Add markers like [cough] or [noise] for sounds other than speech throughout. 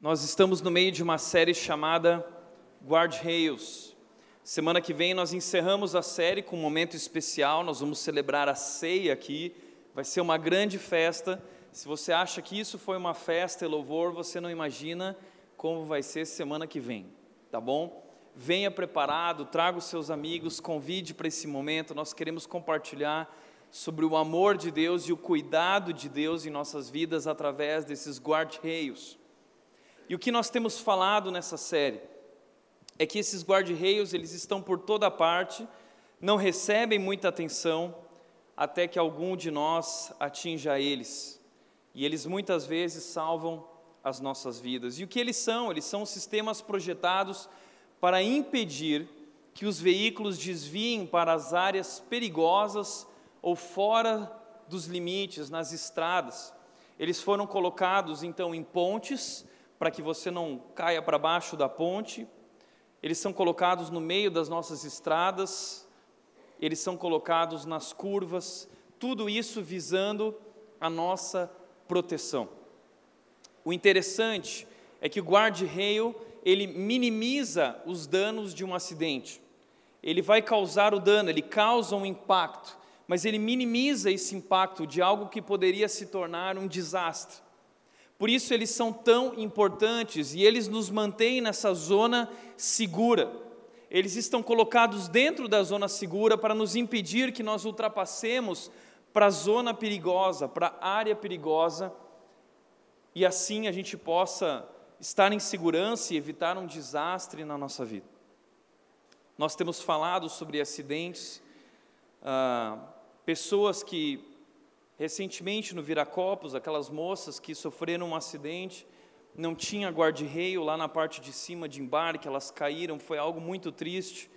Nós estamos no meio de uma série chamada Guard-Rails. Semana que vem nós encerramos a série com um momento especial, nós vamos celebrar a ceia aqui, vai ser uma grande festa. Se você acha que isso foi uma festa e louvor, você não imagina como vai ser semana que vem, tá bom? Venha preparado, traga os seus amigos, convide para esse momento, nós queremos compartilhar sobre o amor de Deus e o cuidado de Deus em nossas vidas através desses guard-rails. E o que nós temos falado nessa série é que esses guarda-reios, eles estão por toda parte, não recebem muita atenção, até que algum de nós atinja eles. E eles muitas vezes salvam as nossas vidas. E o que eles são? Eles são sistemas projetados para impedir que os veículos desviem para as áreas perigosas ou fora dos limites, nas estradas. Eles foram colocados então em pontes para que você não caia para baixo da ponte. Eles são colocados no meio das nossas estradas, eles são colocados nas curvas, tudo isso visando a nossa proteção. O interessante é que o guarda-reio, ele minimiza os danos de um acidente. Ele vai causar o dano, ele causa um impacto, mas ele minimiza esse impacto de algo que poderia se tornar um desastre. Por isso eles são tão importantes e eles nos mantêm nessa zona segura. Eles estão colocados dentro da zona segura para nos impedir que nós ultrapassemos para a zona perigosa, para a área perigosa, e assim a gente possa estar em segurança e evitar um desastre na nossa vida. Nós temos falado sobre acidentes, ah, pessoas que Recentemente no Viracopos, aquelas moças que sofreram um acidente, não tinha guarda-reio lá na parte de cima de embarque, elas caíram, foi algo muito triste.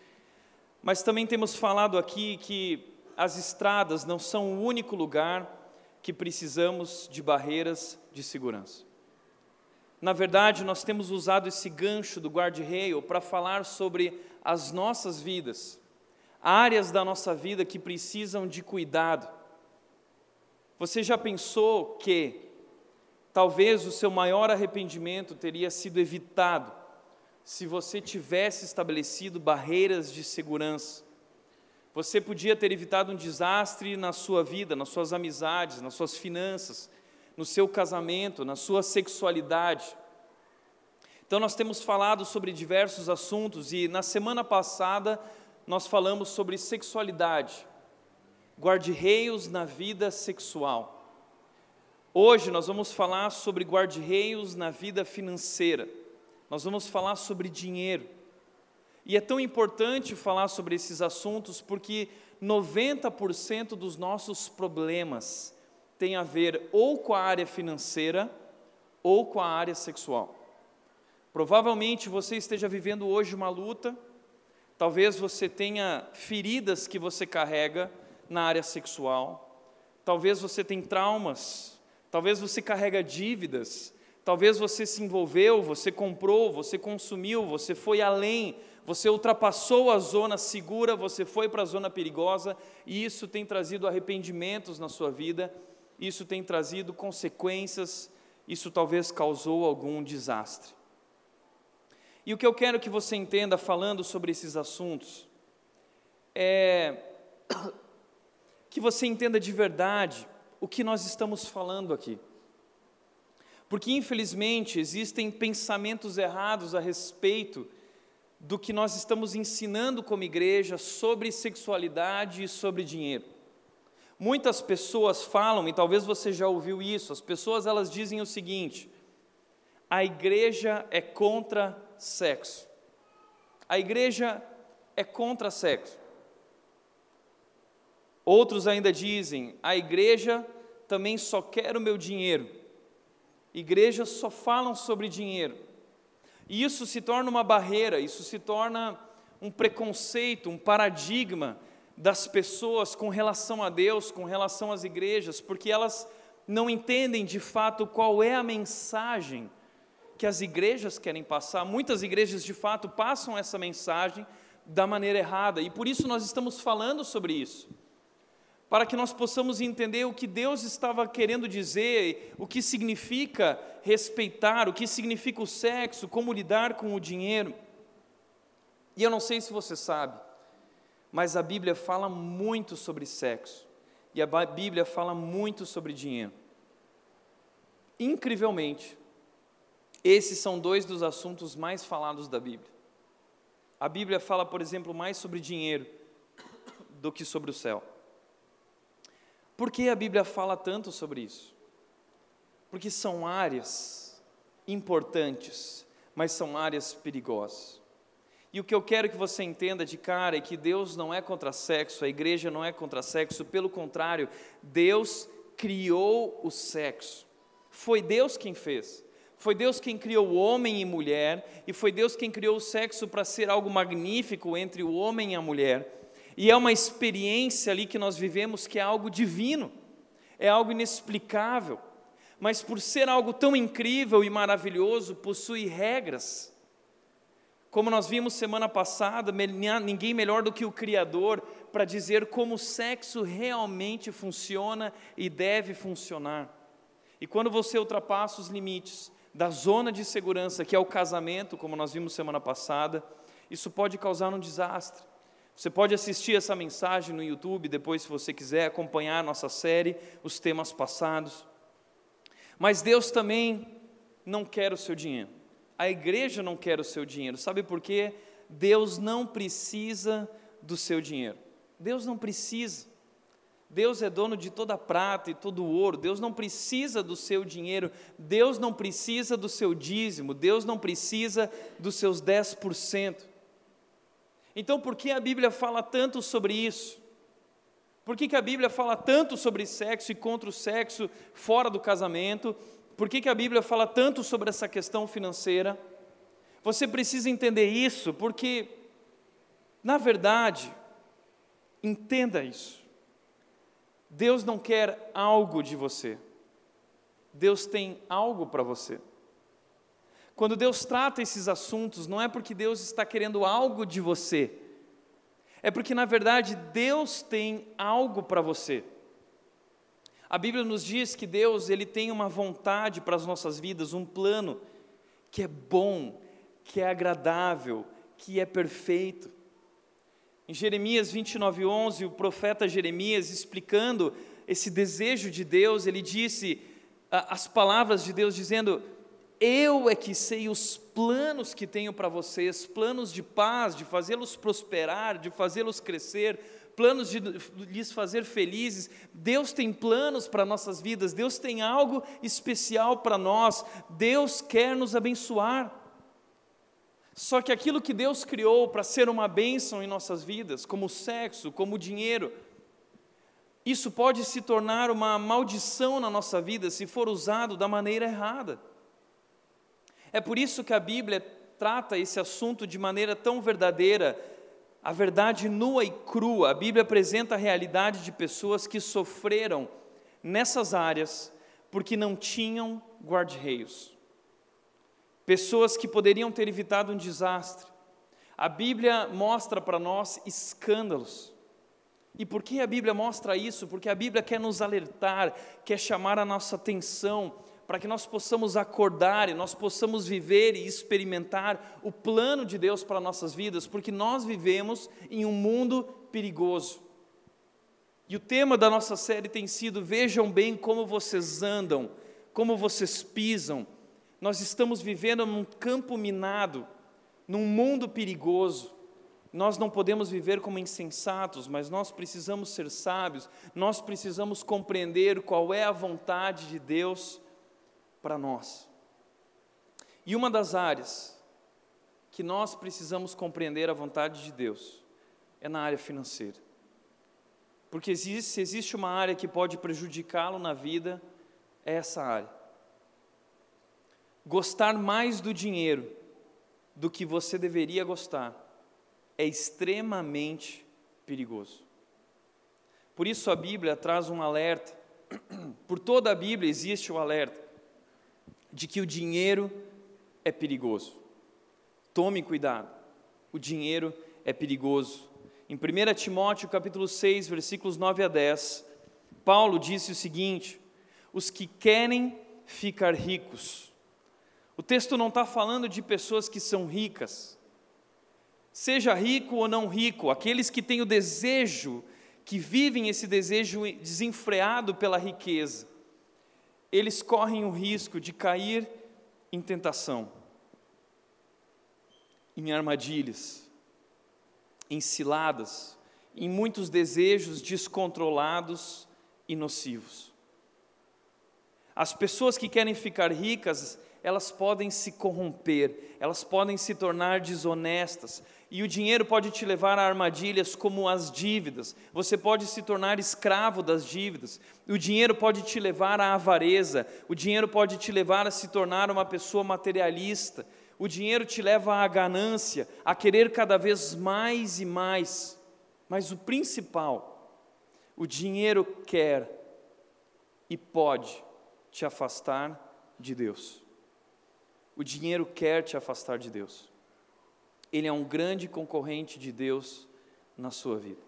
Mas também temos falado aqui que as estradas não são o único lugar que precisamos de barreiras de segurança. Na verdade, nós temos usado esse gancho do guarda-reio para falar sobre as nossas vidas, áreas da nossa vida que precisam de cuidado você já pensou que talvez o seu maior arrependimento teria sido evitado se você tivesse estabelecido barreiras de segurança? Você podia ter evitado um desastre na sua vida, nas suas amizades, nas suas finanças, no seu casamento, na sua sexualidade. Então, nós temos falado sobre diversos assuntos e na semana passada nós falamos sobre sexualidade guarda-reios na vida sexual. Hoje nós vamos falar sobre guarda-reios na vida financeira. Nós vamos falar sobre dinheiro. E é tão importante falar sobre esses assuntos porque 90% dos nossos problemas tem a ver ou com a área financeira ou com a área sexual. Provavelmente você esteja vivendo hoje uma luta, talvez você tenha feridas que você carrega na área sexual, talvez você tenha traumas, talvez você carrega dívidas, talvez você se envolveu, você comprou, você consumiu, você foi além, você ultrapassou a zona segura, você foi para a zona perigosa, e isso tem trazido arrependimentos na sua vida, isso tem trazido consequências, isso talvez causou algum desastre. E o que eu quero que você entenda falando sobre esses assuntos é que você entenda de verdade o que nós estamos falando aqui. Porque, infelizmente, existem pensamentos errados a respeito do que nós estamos ensinando como igreja sobre sexualidade e sobre dinheiro. Muitas pessoas falam, e talvez você já ouviu isso, as pessoas elas dizem o seguinte: a igreja é contra sexo. A igreja é contra sexo. Outros ainda dizem: a igreja também só quer o meu dinheiro. Igrejas só falam sobre dinheiro. E isso se torna uma barreira, isso se torna um preconceito, um paradigma das pessoas com relação a Deus, com relação às igrejas, porque elas não entendem de fato qual é a mensagem que as igrejas querem passar. Muitas igrejas de fato passam essa mensagem da maneira errada, e por isso nós estamos falando sobre isso para que nós possamos entender o que Deus estava querendo dizer, o que significa respeitar, o que significa o sexo, como lidar com o dinheiro. E eu não sei se você sabe, mas a Bíblia fala muito sobre sexo, e a Bíblia fala muito sobre dinheiro. Incrivelmente, esses são dois dos assuntos mais falados da Bíblia. A Bíblia fala, por exemplo, mais sobre dinheiro do que sobre o céu. Por que a Bíblia fala tanto sobre isso? Porque são áreas importantes, mas são áreas perigosas. E o que eu quero que você entenda de cara é que Deus não é contra sexo, a igreja não é contra sexo, pelo contrário, Deus criou o sexo. Foi Deus quem fez. Foi Deus quem criou o homem e mulher, e foi Deus quem criou o sexo para ser algo magnífico entre o homem e a mulher. E é uma experiência ali que nós vivemos que é algo divino, é algo inexplicável, mas por ser algo tão incrível e maravilhoso, possui regras. Como nós vimos semana passada, ninguém melhor do que o Criador para dizer como o sexo realmente funciona e deve funcionar. E quando você ultrapassa os limites da zona de segurança, que é o casamento, como nós vimos semana passada, isso pode causar um desastre. Você pode assistir essa mensagem no YouTube depois, se você quiser acompanhar a nossa série, os temas passados. Mas Deus também não quer o seu dinheiro. A igreja não quer o seu dinheiro. Sabe por quê? Deus não precisa do seu dinheiro. Deus não precisa. Deus é dono de toda a prata e todo o ouro. Deus não precisa do seu dinheiro. Deus não precisa do seu dízimo. Deus não precisa dos seus 10%. Então, por que a Bíblia fala tanto sobre isso? Por que, que a Bíblia fala tanto sobre sexo e contra o sexo fora do casamento? Por que, que a Bíblia fala tanto sobre essa questão financeira? Você precisa entender isso, porque, na verdade, entenda isso. Deus não quer algo de você, Deus tem algo para você. Quando Deus trata esses assuntos, não é porque Deus está querendo algo de você, é porque na verdade Deus tem algo para você. A Bíblia nos diz que Deus ele tem uma vontade para as nossas vidas, um plano que é bom, que é agradável, que é perfeito. Em Jeremias 29:11, o profeta Jeremias explicando esse desejo de Deus, ele disse as palavras de Deus dizendo: eu é que sei os planos que tenho para vocês, planos de paz, de fazê-los prosperar, de fazê-los crescer, planos de lhes fazer felizes. Deus tem planos para nossas vidas, Deus tem algo especial para nós, Deus quer nos abençoar. Só que aquilo que Deus criou para ser uma bênção em nossas vidas, como o sexo, como o dinheiro, isso pode se tornar uma maldição na nossa vida se for usado da maneira errada. É por isso que a Bíblia trata esse assunto de maneira tão verdadeira, a verdade nua e crua. A Bíblia apresenta a realidade de pessoas que sofreram nessas áreas porque não tinham guarda-reios. Pessoas que poderiam ter evitado um desastre. A Bíblia mostra para nós escândalos. E por que a Bíblia mostra isso? Porque a Bíblia quer nos alertar, quer chamar a nossa atenção para que nós possamos acordar e nós possamos viver e experimentar o plano de Deus para nossas vidas, porque nós vivemos em um mundo perigoso. E o tema da nossa série tem sido: vejam bem como vocês andam, como vocês pisam. Nós estamos vivendo num campo minado, num mundo perigoso. Nós não podemos viver como insensatos, mas nós precisamos ser sábios, nós precisamos compreender qual é a vontade de Deus para nós. E uma das áreas que nós precisamos compreender a vontade de Deus é na área financeira. Porque existe, se existe uma área que pode prejudicá-lo na vida, é essa área. Gostar mais do dinheiro do que você deveria gostar é extremamente perigoso. Por isso a Bíblia traz um alerta. [clears throat] Por toda a Bíblia existe o alerta de que o dinheiro é perigoso. Tome cuidado, o dinheiro é perigoso. Em 1 Timóteo capítulo 6, versículos 9 a 10, Paulo disse o seguinte: os que querem ficar ricos. O texto não está falando de pessoas que são ricas. Seja rico ou não rico, aqueles que têm o desejo, que vivem esse desejo desenfreado pela riqueza, eles correm o risco de cair em tentação, em armadilhas, em ciladas, em muitos desejos descontrolados e nocivos. As pessoas que querem ficar ricas, elas podem se corromper, elas podem se tornar desonestas, e o dinheiro pode te levar a armadilhas como as dívidas. Você pode se tornar escravo das dívidas. O dinheiro pode te levar à avareza. O dinheiro pode te levar a se tornar uma pessoa materialista. O dinheiro te leva à ganância, a querer cada vez mais e mais. Mas o principal, o dinheiro quer e pode te afastar de Deus. O dinheiro quer te afastar de Deus. Ele é um grande concorrente de Deus na sua vida.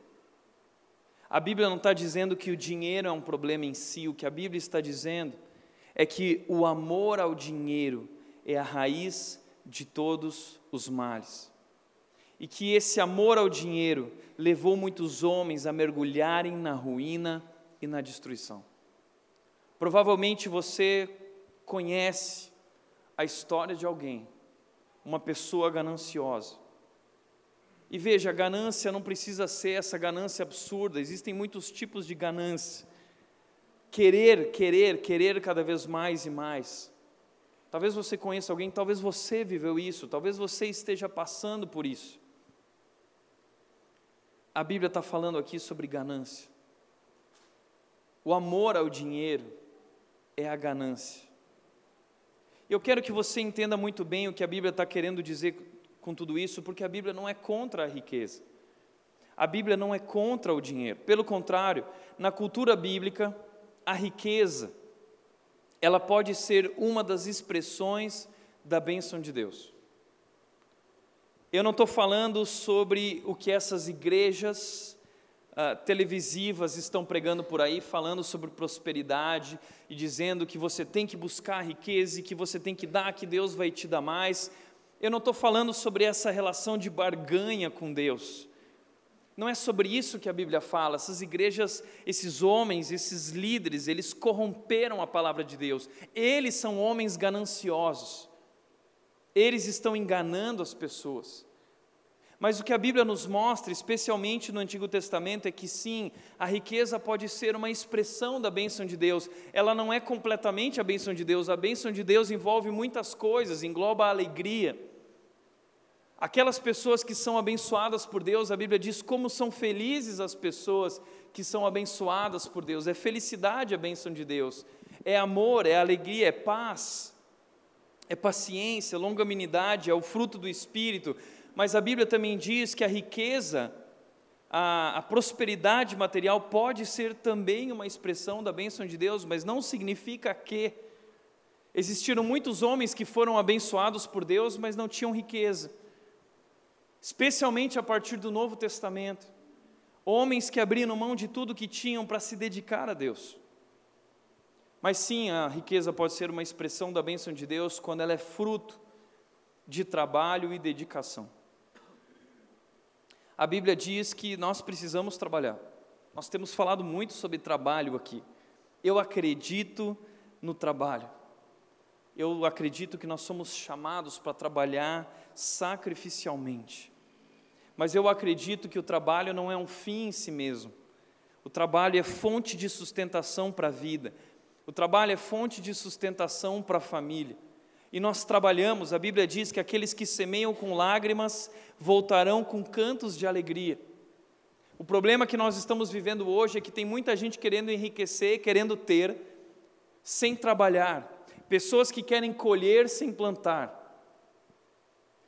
A Bíblia não está dizendo que o dinheiro é um problema em si, o que a Bíblia está dizendo é que o amor ao dinheiro é a raiz de todos os males. E que esse amor ao dinheiro levou muitos homens a mergulharem na ruína e na destruição. Provavelmente você conhece a história de alguém, uma pessoa gananciosa. E veja, a ganância não precisa ser essa ganância absurda, existem muitos tipos de ganância. Querer, querer, querer cada vez mais e mais. Talvez você conheça alguém, talvez você viveu isso, talvez você esteja passando por isso. A Bíblia está falando aqui sobre ganância. O amor ao dinheiro é a ganância. Eu quero que você entenda muito bem o que a Bíblia está querendo dizer com tudo isso, porque a Bíblia não é contra a riqueza. A Bíblia não é contra o dinheiro. Pelo contrário, na cultura bíblica, a riqueza ela pode ser uma das expressões da bênção de Deus. Eu não estou falando sobre o que essas igrejas uh, televisivas estão pregando por aí, falando sobre prosperidade e dizendo que você tem que buscar riqueza e que você tem que dar, que Deus vai te dar mais. Eu não estou falando sobre essa relação de barganha com Deus. Não é sobre isso que a Bíblia fala. Essas igrejas, esses homens, esses líderes, eles corromperam a palavra de Deus. Eles são homens gananciosos. Eles estão enganando as pessoas. Mas o que a Bíblia nos mostra, especialmente no Antigo Testamento, é que sim, a riqueza pode ser uma expressão da bênção de Deus. Ela não é completamente a bênção de Deus. A bênção de Deus envolve muitas coisas, engloba a alegria. Aquelas pessoas que são abençoadas por Deus, a Bíblia diz como são felizes as pessoas que são abençoadas por Deus. É felicidade a bênção de Deus. É amor, é alegria, é paz, é paciência, longanimidade, é o fruto do Espírito mas a Bíblia também diz que a riqueza, a, a, prosperidade material pode ser também uma expressão da bênção de Deus, mas não significa que. Existiram muitos homens que foram abençoados por Deus, mas não tinham riqueza, especialmente a partir do Novo Testamento. Homens que abriram mão de tudo que tinham para se dedicar a Deus. Mas sim, a riqueza pode ser uma expressão da bênção de Deus quando ela é fruto de trabalho e dedicação. A Bíblia diz que nós precisamos trabalhar. Nós temos falado muito sobre trabalho aqui. Eu acredito no trabalho. Eu acredito que nós somos chamados para trabalhar sacrificialmente. Mas eu acredito que o trabalho não é um fim em si mesmo. O trabalho é fonte de sustentação para a vida. O trabalho é fonte de sustentação para a família e nós trabalhamos, a Bíblia diz que aqueles que semeiam com lágrimas voltarão com cantos de alegria. O problema que nós estamos vivendo hoje é que tem muita gente querendo enriquecer, querendo ter, sem trabalhar, pessoas que querem colher sem plantar.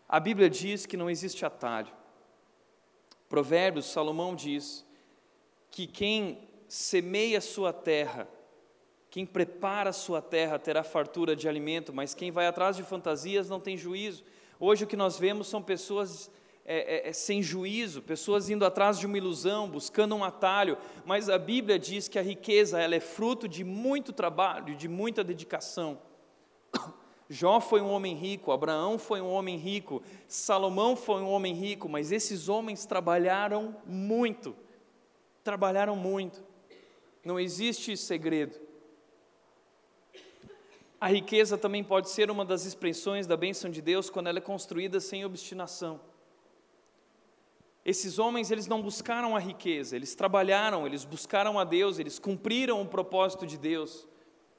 A Bíblia diz que não existe atalho. Provérbios, Salomão diz que quem semeia sua terra quem prepara a sua terra terá fartura de alimento, mas quem vai atrás de fantasias não tem juízo. Hoje o que nós vemos são pessoas é, é, é, sem juízo, pessoas indo atrás de uma ilusão, buscando um atalho, mas a Bíblia diz que a riqueza ela é fruto de muito trabalho, de muita dedicação. [coughs] Jó foi um homem rico, Abraão foi um homem rico, Salomão foi um homem rico, mas esses homens trabalharam muito, trabalharam muito, não existe segredo. A riqueza também pode ser uma das expressões da bênção de Deus quando ela é construída sem obstinação. Esses homens, eles não buscaram a riqueza, eles trabalharam, eles buscaram a Deus, eles cumpriram o propósito de Deus.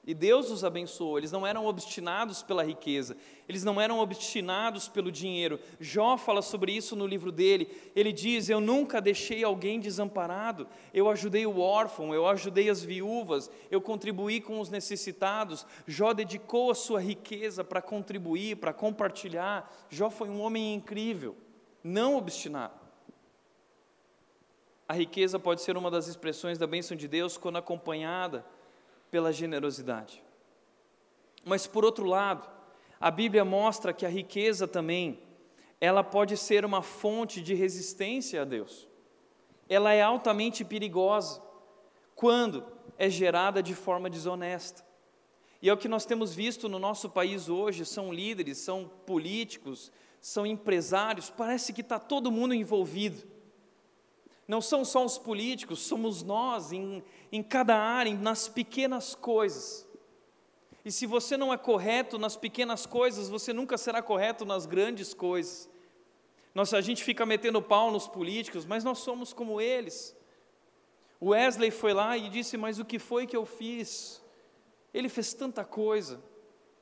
E Deus os abençoou, eles não eram obstinados pela riqueza, eles não eram obstinados pelo dinheiro. Jó fala sobre isso no livro dele. Ele diz: Eu nunca deixei alguém desamparado, eu ajudei o órfão, eu ajudei as viúvas, eu contribuí com os necessitados. Jó dedicou a sua riqueza para contribuir, para compartilhar. Jó foi um homem incrível, não obstinado. A riqueza pode ser uma das expressões da bênção de Deus quando acompanhada pela generosidade. Mas por outro lado, a Bíblia mostra que a riqueza também, ela pode ser uma fonte de resistência a Deus. Ela é altamente perigosa quando é gerada de forma desonesta. E é o que nós temos visto no nosso país hoje, são líderes, são políticos, são empresários, parece que está todo mundo envolvido não são só os políticos, somos nós em, em cada área, nas pequenas coisas. E se você não é correto nas pequenas coisas, você nunca será correto nas grandes coisas. Nossa, a gente fica metendo pau nos políticos, mas nós somos como eles. Wesley foi lá e disse: Mas o que foi que eu fiz? Ele fez tanta coisa,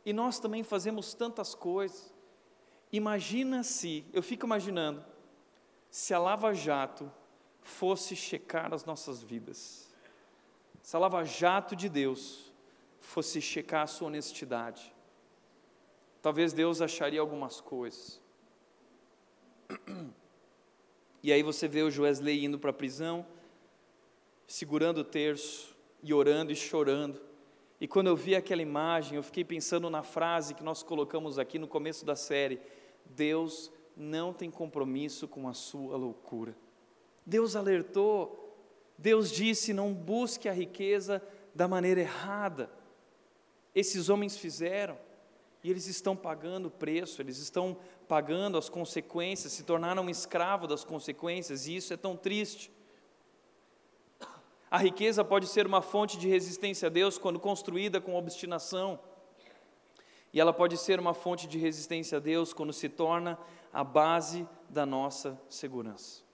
e nós também fazemos tantas coisas. Imagina se, eu fico imaginando, se a Lava Jato fosse checar as nossas vidas, se a lava-jato de Deus fosse checar a sua honestidade, talvez Deus acharia algumas coisas. [clears throat] E aí você vê o Wesley indo para a prisão, segurando o terço, e orando e chorando. E quando eu vi aquela imagem, eu fiquei pensando na frase que nós colocamos aqui no começo da série: Deus não tem compromisso com a sua loucura. Deus alertou, Deus disse: não busque a riqueza da maneira errada. Esses homens fizeram, e eles estão pagando o preço, eles estão pagando as consequências, se tornaram escravos das consequências, e isso é tão triste. A riqueza pode ser uma fonte de resistência a Deus quando construída com obstinação, e ela pode ser uma fonte de resistência a Deus quando se torna a base da nossa segurança.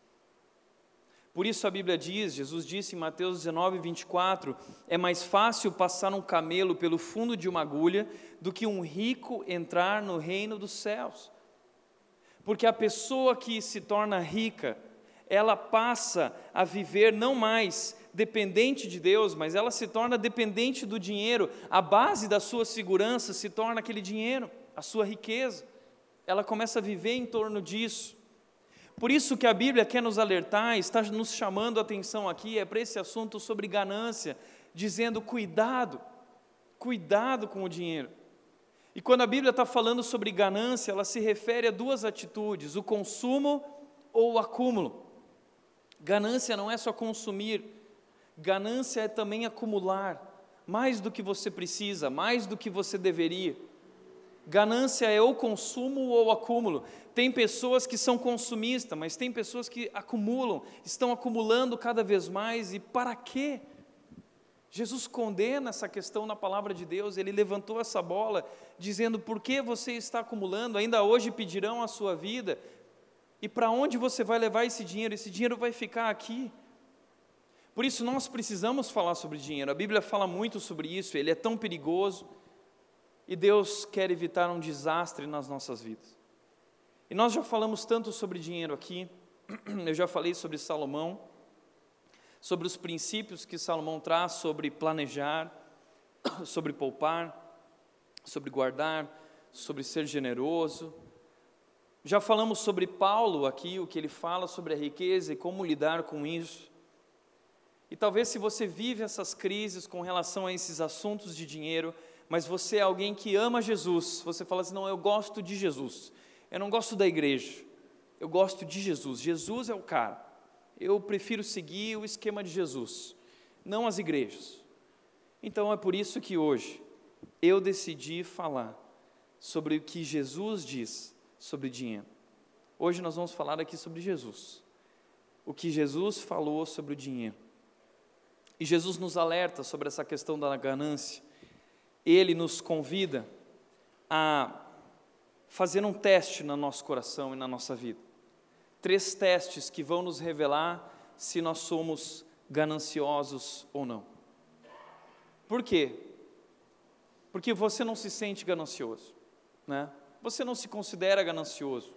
Por isso a Bíblia diz, Jesus disse em Mateus 19, 24: é mais fácil passar um camelo pelo fundo de uma agulha do que um rico entrar no reino dos céus. Porque a pessoa que se torna rica, ela passa a viver não mais dependente de Deus, mas ela se torna dependente do dinheiro. A base da sua segurança se torna aquele dinheiro, a sua riqueza. Ela começa a viver em torno disso. Por isso que a Bíblia quer nos alertar, está nos chamando a atenção aqui, é para esse assunto sobre ganância, dizendo cuidado, cuidado com o dinheiro. E quando a Bíblia está falando sobre ganância, ela se refere a duas atitudes: o consumo ou o acúmulo. Ganância não é só consumir, ganância é também acumular mais do que você precisa, mais do que você deveria. Ganância é ou consumo ou acúmulo. Tem pessoas que são consumistas, mas tem pessoas que acumulam, estão acumulando cada vez mais, e para quê? Jesus condena essa questão na palavra de Deus, ele levantou essa bola, dizendo: por que você está acumulando? Ainda hoje pedirão a sua vida, e para onde você vai levar esse dinheiro? Esse dinheiro vai ficar aqui. Por isso nós precisamos falar sobre dinheiro, a Bíblia fala muito sobre isso, ele é tão perigoso. E Deus quer evitar um desastre nas nossas vidas. E nós já falamos tanto sobre dinheiro aqui, [clears throat] eu já falei sobre Salomão, sobre os princípios que Salomão traz sobre planejar, [clears throat] sobre poupar, sobre guardar, sobre ser generoso. Já falamos sobre Paulo aqui, o que ele fala sobre a riqueza e como lidar com isso. E talvez se você vive essas crises com relação a esses assuntos de dinheiro, mas você é alguém que ama Jesus, você fala assim: não, eu gosto de Jesus, eu não gosto da igreja, eu gosto de Jesus, Jesus é o cara. Eu prefiro seguir o esquema de Jesus, não as igrejas. Então é por isso que hoje eu decidi falar sobre o que Jesus diz sobre dinheiro. Hoje nós vamos falar aqui sobre Jesus. O que Jesus falou sobre o dinheiro. E Jesus nos alerta sobre essa questão da ganância. Ele nos convida a fazer um teste no nosso coração e na nossa vida. Três testes que vão nos revelar se nós somos gananciosos ou não. Por quê? Porque você não se sente ganancioso, né? Você não se considera ganancioso.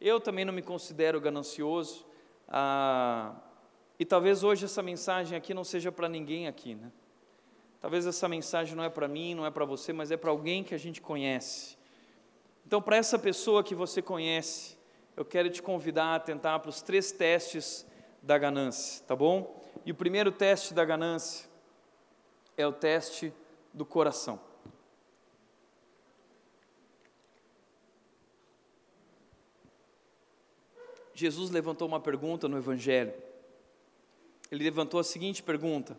Eu também não me considero ganancioso. Ah, e talvez hoje essa mensagem aqui não seja para ninguém aqui, né? Talvez essa mensagem não é para mim, não é para você, mas é para alguém que a gente conhece. Então, para essa pessoa que você conhece, eu quero te convidar a atentar para os três testes da ganância, tá bom? E o primeiro teste da ganância é o teste do coração. Jesus levantou uma pergunta no Evangelho. Ele levantou a seguinte pergunta: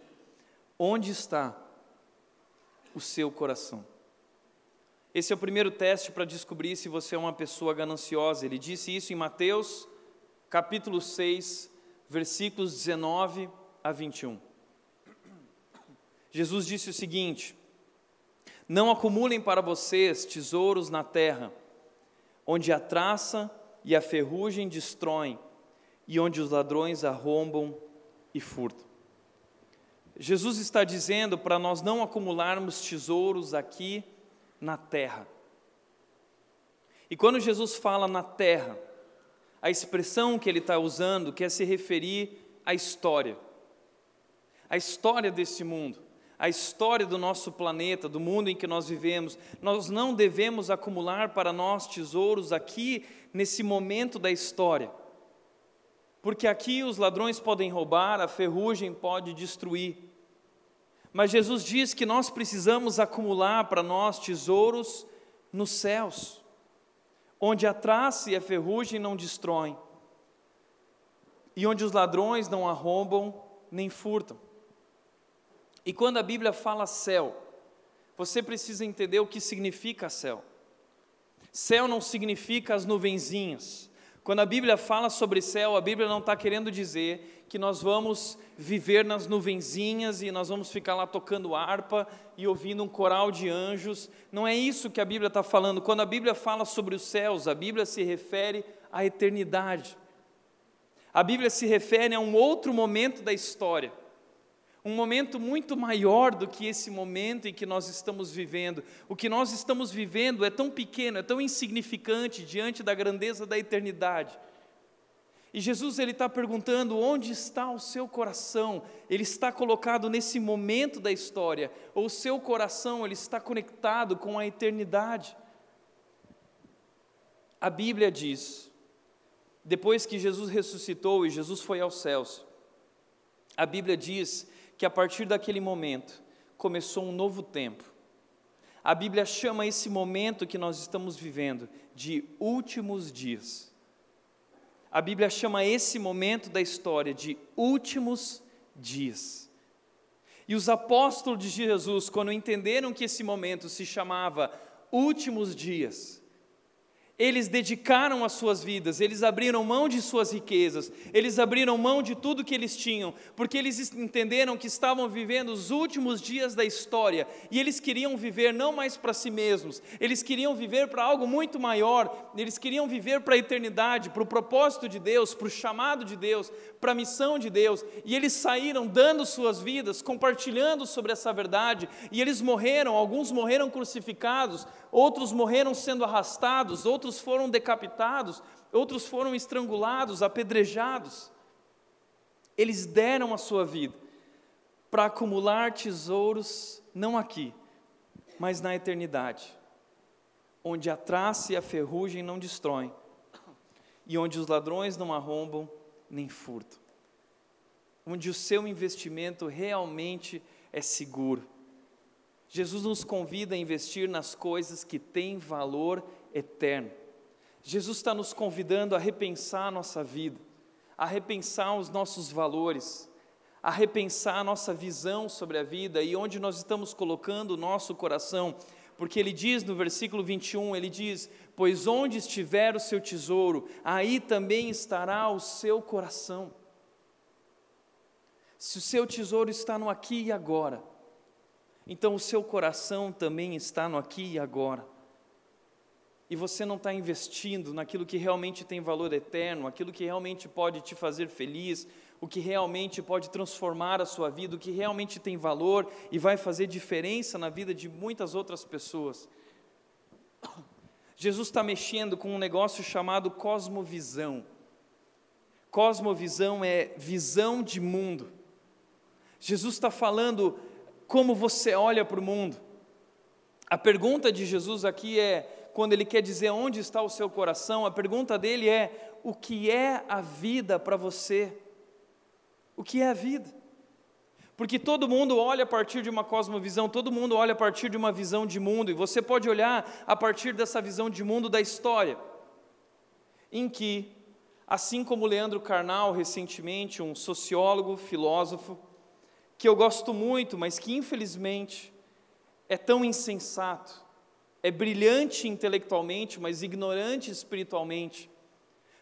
Onde está o seu coração? Esse é o primeiro teste para descobrir se você é uma pessoa gananciosa. Ele disse isso em Mateus, capítulo 6, versículos 19 a 21. Jesus disse o seguinte: Não acumulem para vocês tesouros na terra, onde a traça e a ferrugem destroem, e onde os ladrões arrombam e furtam. Jesus está dizendo para nós não acumularmos tesouros aqui na terra. E quando Jesus fala na terra, a expressão que ele está usando quer se referir à história, a história desse mundo, a história do nosso planeta, do mundo em que nós vivemos. Nós não devemos acumular para nós tesouros aqui, nesse momento da história, porque aqui os ladrões podem roubar, a ferrugem pode destruir. Mas Jesus diz que nós precisamos acumular para nós tesouros nos céus, onde a traça e a ferrugem não destroem, e onde os ladrões não arrombam nem furtam. E quando a Bíblia fala céu, você precisa entender o que significa céu. Céu não significa as nuvenzinhas. Quando a Bíblia fala sobre céu, a Bíblia não está querendo dizer que nós vamos viver nas nuvenzinhas e nós vamos ficar lá tocando harpa e ouvindo um coral de anjos. Não é isso que a Bíblia está falando. Quando a Bíblia fala sobre os céus, a Bíblia se refere à eternidade. A Bíblia se refere a um outro momento da história, um momento muito maior do que esse momento em que nós estamos vivendo. O que nós estamos vivendo é tão pequeno, é tão insignificante diante da grandeza da eternidade. E Jesus ele está perguntando onde está o seu coração. Ele está colocado nesse momento da história, o seu coração ele está conectado com a eternidade. A Bíblia diz, depois que Jesus ressuscitou e Jesus foi aos céus, a Bíblia diz que a partir daquele momento começou um novo tempo. A Bíblia chama esse momento que nós estamos vivendo de últimos dias. A Bíblia chama esse momento da história de últimos dias. E os apóstolos de Jesus, quando entenderam que esse momento se chamava últimos dias, eles dedicaram as suas vidas, eles abriram mão de suas riquezas, eles abriram mão de tudo que eles tinham, porque eles entenderam que estavam vivendo os últimos dias da história e eles queriam viver não mais para si mesmos, eles queriam viver para algo muito maior, eles queriam viver para a eternidade, para o propósito de Deus, para o chamado de Deus, para a missão de Deus, e eles saíram dando suas vidas, compartilhando sobre essa verdade, e eles morreram, alguns morreram crucificados, outros morreram sendo arrastados, outros foram decapitados, outros foram estrangulados, apedrejados. Eles deram a sua vida para acumular tesouros, não aqui, mas na eternidade, onde a traça e a ferrugem não destroem, e onde os ladrões não arrombam nem furtam, onde o seu investimento realmente é seguro Jesus nos convida a investir nas coisas que têm valor eterno. Jesus está nos convidando a repensar a nossa vida, a repensar os nossos valores, a repensar a nossa visão sobre a vida e onde nós estamos colocando o nosso coração, porque ele diz no versículo 21, ele diz: Pois onde estiver o seu tesouro, aí também estará o seu coração. Se o seu tesouro está no aqui e agora, então o seu coração também está no aqui e agora. E você não está investindo naquilo que realmente tem valor eterno, aquilo que realmente pode te fazer feliz, o que realmente pode transformar a sua vida, o que realmente tem valor e vai fazer diferença na vida de muitas outras pessoas. [coughs] Jesus está mexendo com um negócio chamado cosmovisão. Cosmovisão é visão de mundo. Jesus está falando como você olha para o mundo. A pergunta de Jesus aqui é, quando ele quer dizer onde está o seu coração, a pergunta dele é: o que é a vida para você? O que é a vida? Porque todo mundo olha a partir de uma cosmovisão, todo mundo olha a partir de uma visão de mundo, e você pode olhar a partir dessa visão de mundo da história, em que, assim como Leandro Carnal, recentemente, um sociólogo, filósofo, que eu gosto muito, mas que infelizmente é tão insensato, é brilhante intelectualmente, mas ignorante espiritualmente.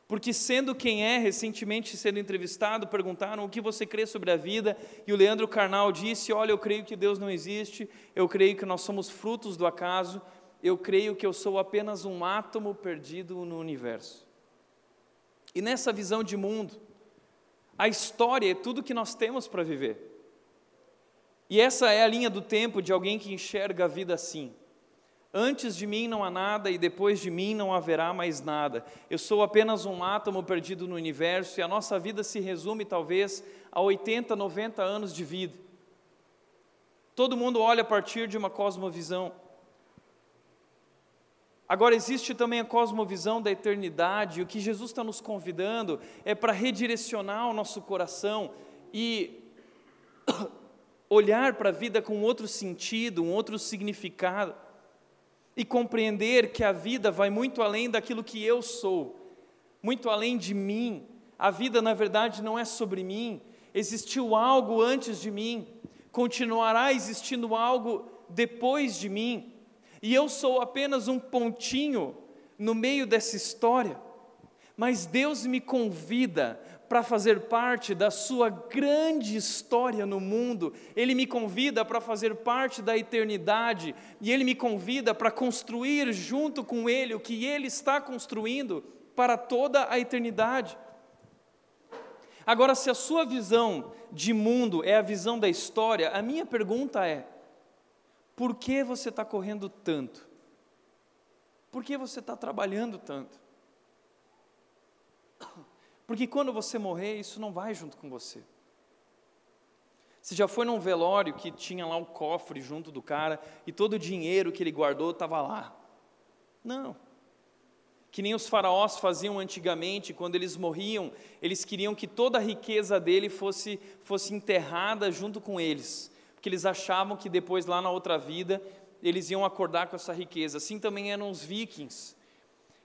Porque, sendo quem é, recentemente sendo entrevistado, perguntaram o que você crê sobre a vida, e o Leandro Carnal disse: Olha, eu creio que Deus não existe, eu creio que nós somos frutos do acaso, eu creio que eu sou apenas um átomo perdido no universo. E nessa visão de mundo, a história é tudo que nós temos para viver. E essa é a linha do tempo de alguém que enxerga a vida assim. Antes de mim não há nada e depois de mim não haverá mais nada. Eu sou apenas um átomo perdido no universo e a nossa vida se resume talvez a 80, 90 anos de vida. Todo mundo olha a partir de uma cosmovisão. Agora, existe também a cosmovisão da eternidade, e o que Jesus está nos convidando é para redirecionar o nosso coração e [coughs] olhar para a vida com outro sentido, um outro significado, e compreender que a vida vai muito além daquilo que eu sou, muito além de mim. A vida, na verdade, não é sobre mim, existiu algo antes de mim, continuará existindo algo depois de mim, e eu sou apenas um pontinho no meio dessa história. Mas Deus me convida para fazer parte da sua grande história no mundo, Ele me convida para fazer parte da eternidade, e Ele me convida para construir junto com Ele o que Ele está construindo para toda a eternidade. Agora, se a sua visão de mundo é a visão da história, a minha pergunta é: por que você está correndo tanto? Por que você está trabalhando tanto? Porque quando você morrer, isso não vai junto com você. Você já foi num velório que tinha lá o um cofre junto do cara e todo o dinheiro que ele guardou estava lá? Não. Que nem os faraós faziam antigamente, quando eles morriam, eles queriam que toda a riqueza dele fosse, fosse enterrada junto com eles, porque eles achavam que depois, lá na outra vida, eles iam acordar com essa riqueza. Assim também eram os vikings.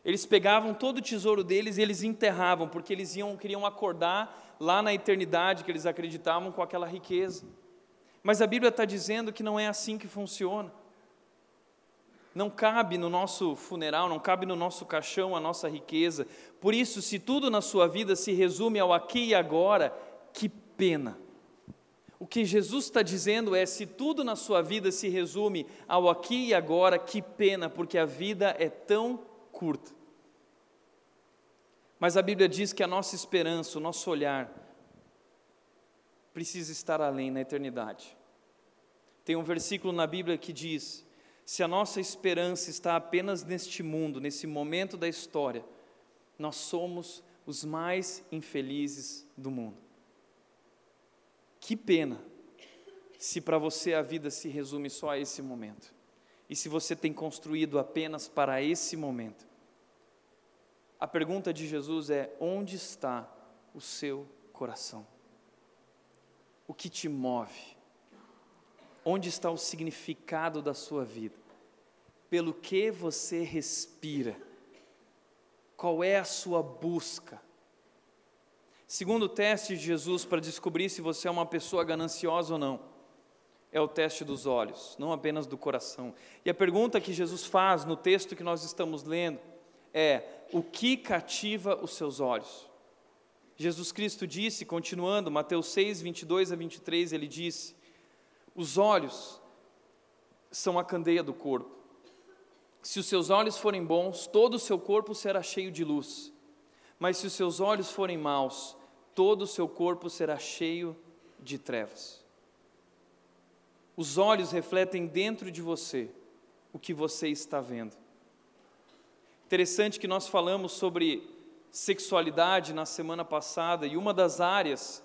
Eles pegavam todo o tesouro deles e eles enterravam, porque eles iam, queriam acordar lá na eternidade que eles acreditavam com aquela riqueza. Mas a Bíblia está dizendo que não é assim que funciona. Não cabe no nosso funeral, não cabe no nosso caixão a nossa riqueza. Por isso, se tudo na sua vida se resume ao aqui e agora, que pena. O que Jesus está dizendo é: se tudo na sua vida se resume ao aqui e agora, que pena, porque a vida é tão curta. Mas a Bíblia diz que a nossa esperança, o nosso olhar, precisa estar além na eternidade. Tem um versículo na Bíblia que diz: se a nossa esperança está apenas neste mundo, nesse momento da história, nós somos os mais infelizes do mundo. Que pena se para você a vida se resume só a esse momento e se você tem construído apenas para esse momento. A pergunta de Jesus é: onde está o seu coração? O que te move? Onde está o significado da sua vida? Pelo que você respira? qual é a sua busca. Segundo teste de Jesus para descobrir se você é uma pessoa gananciosa ou não, é o teste dos olhos, não apenas do coração. E a pergunta que Jesus faz no texto que nós estamos lendo é: o que cativa os seus olhos? Jesus Cristo disse, continuando, Mateus 6, 22 a 23, ele disse: Os olhos são a candeia do corpo. Se os seus olhos forem bons, todo o seu corpo será cheio de luz. Mas se os seus olhos forem maus, todo o seu corpo será cheio de trevas. Os olhos refletem dentro de você o que você está vendo. Interessante que nós falamos sobre sexualidade na semana passada e uma das áreas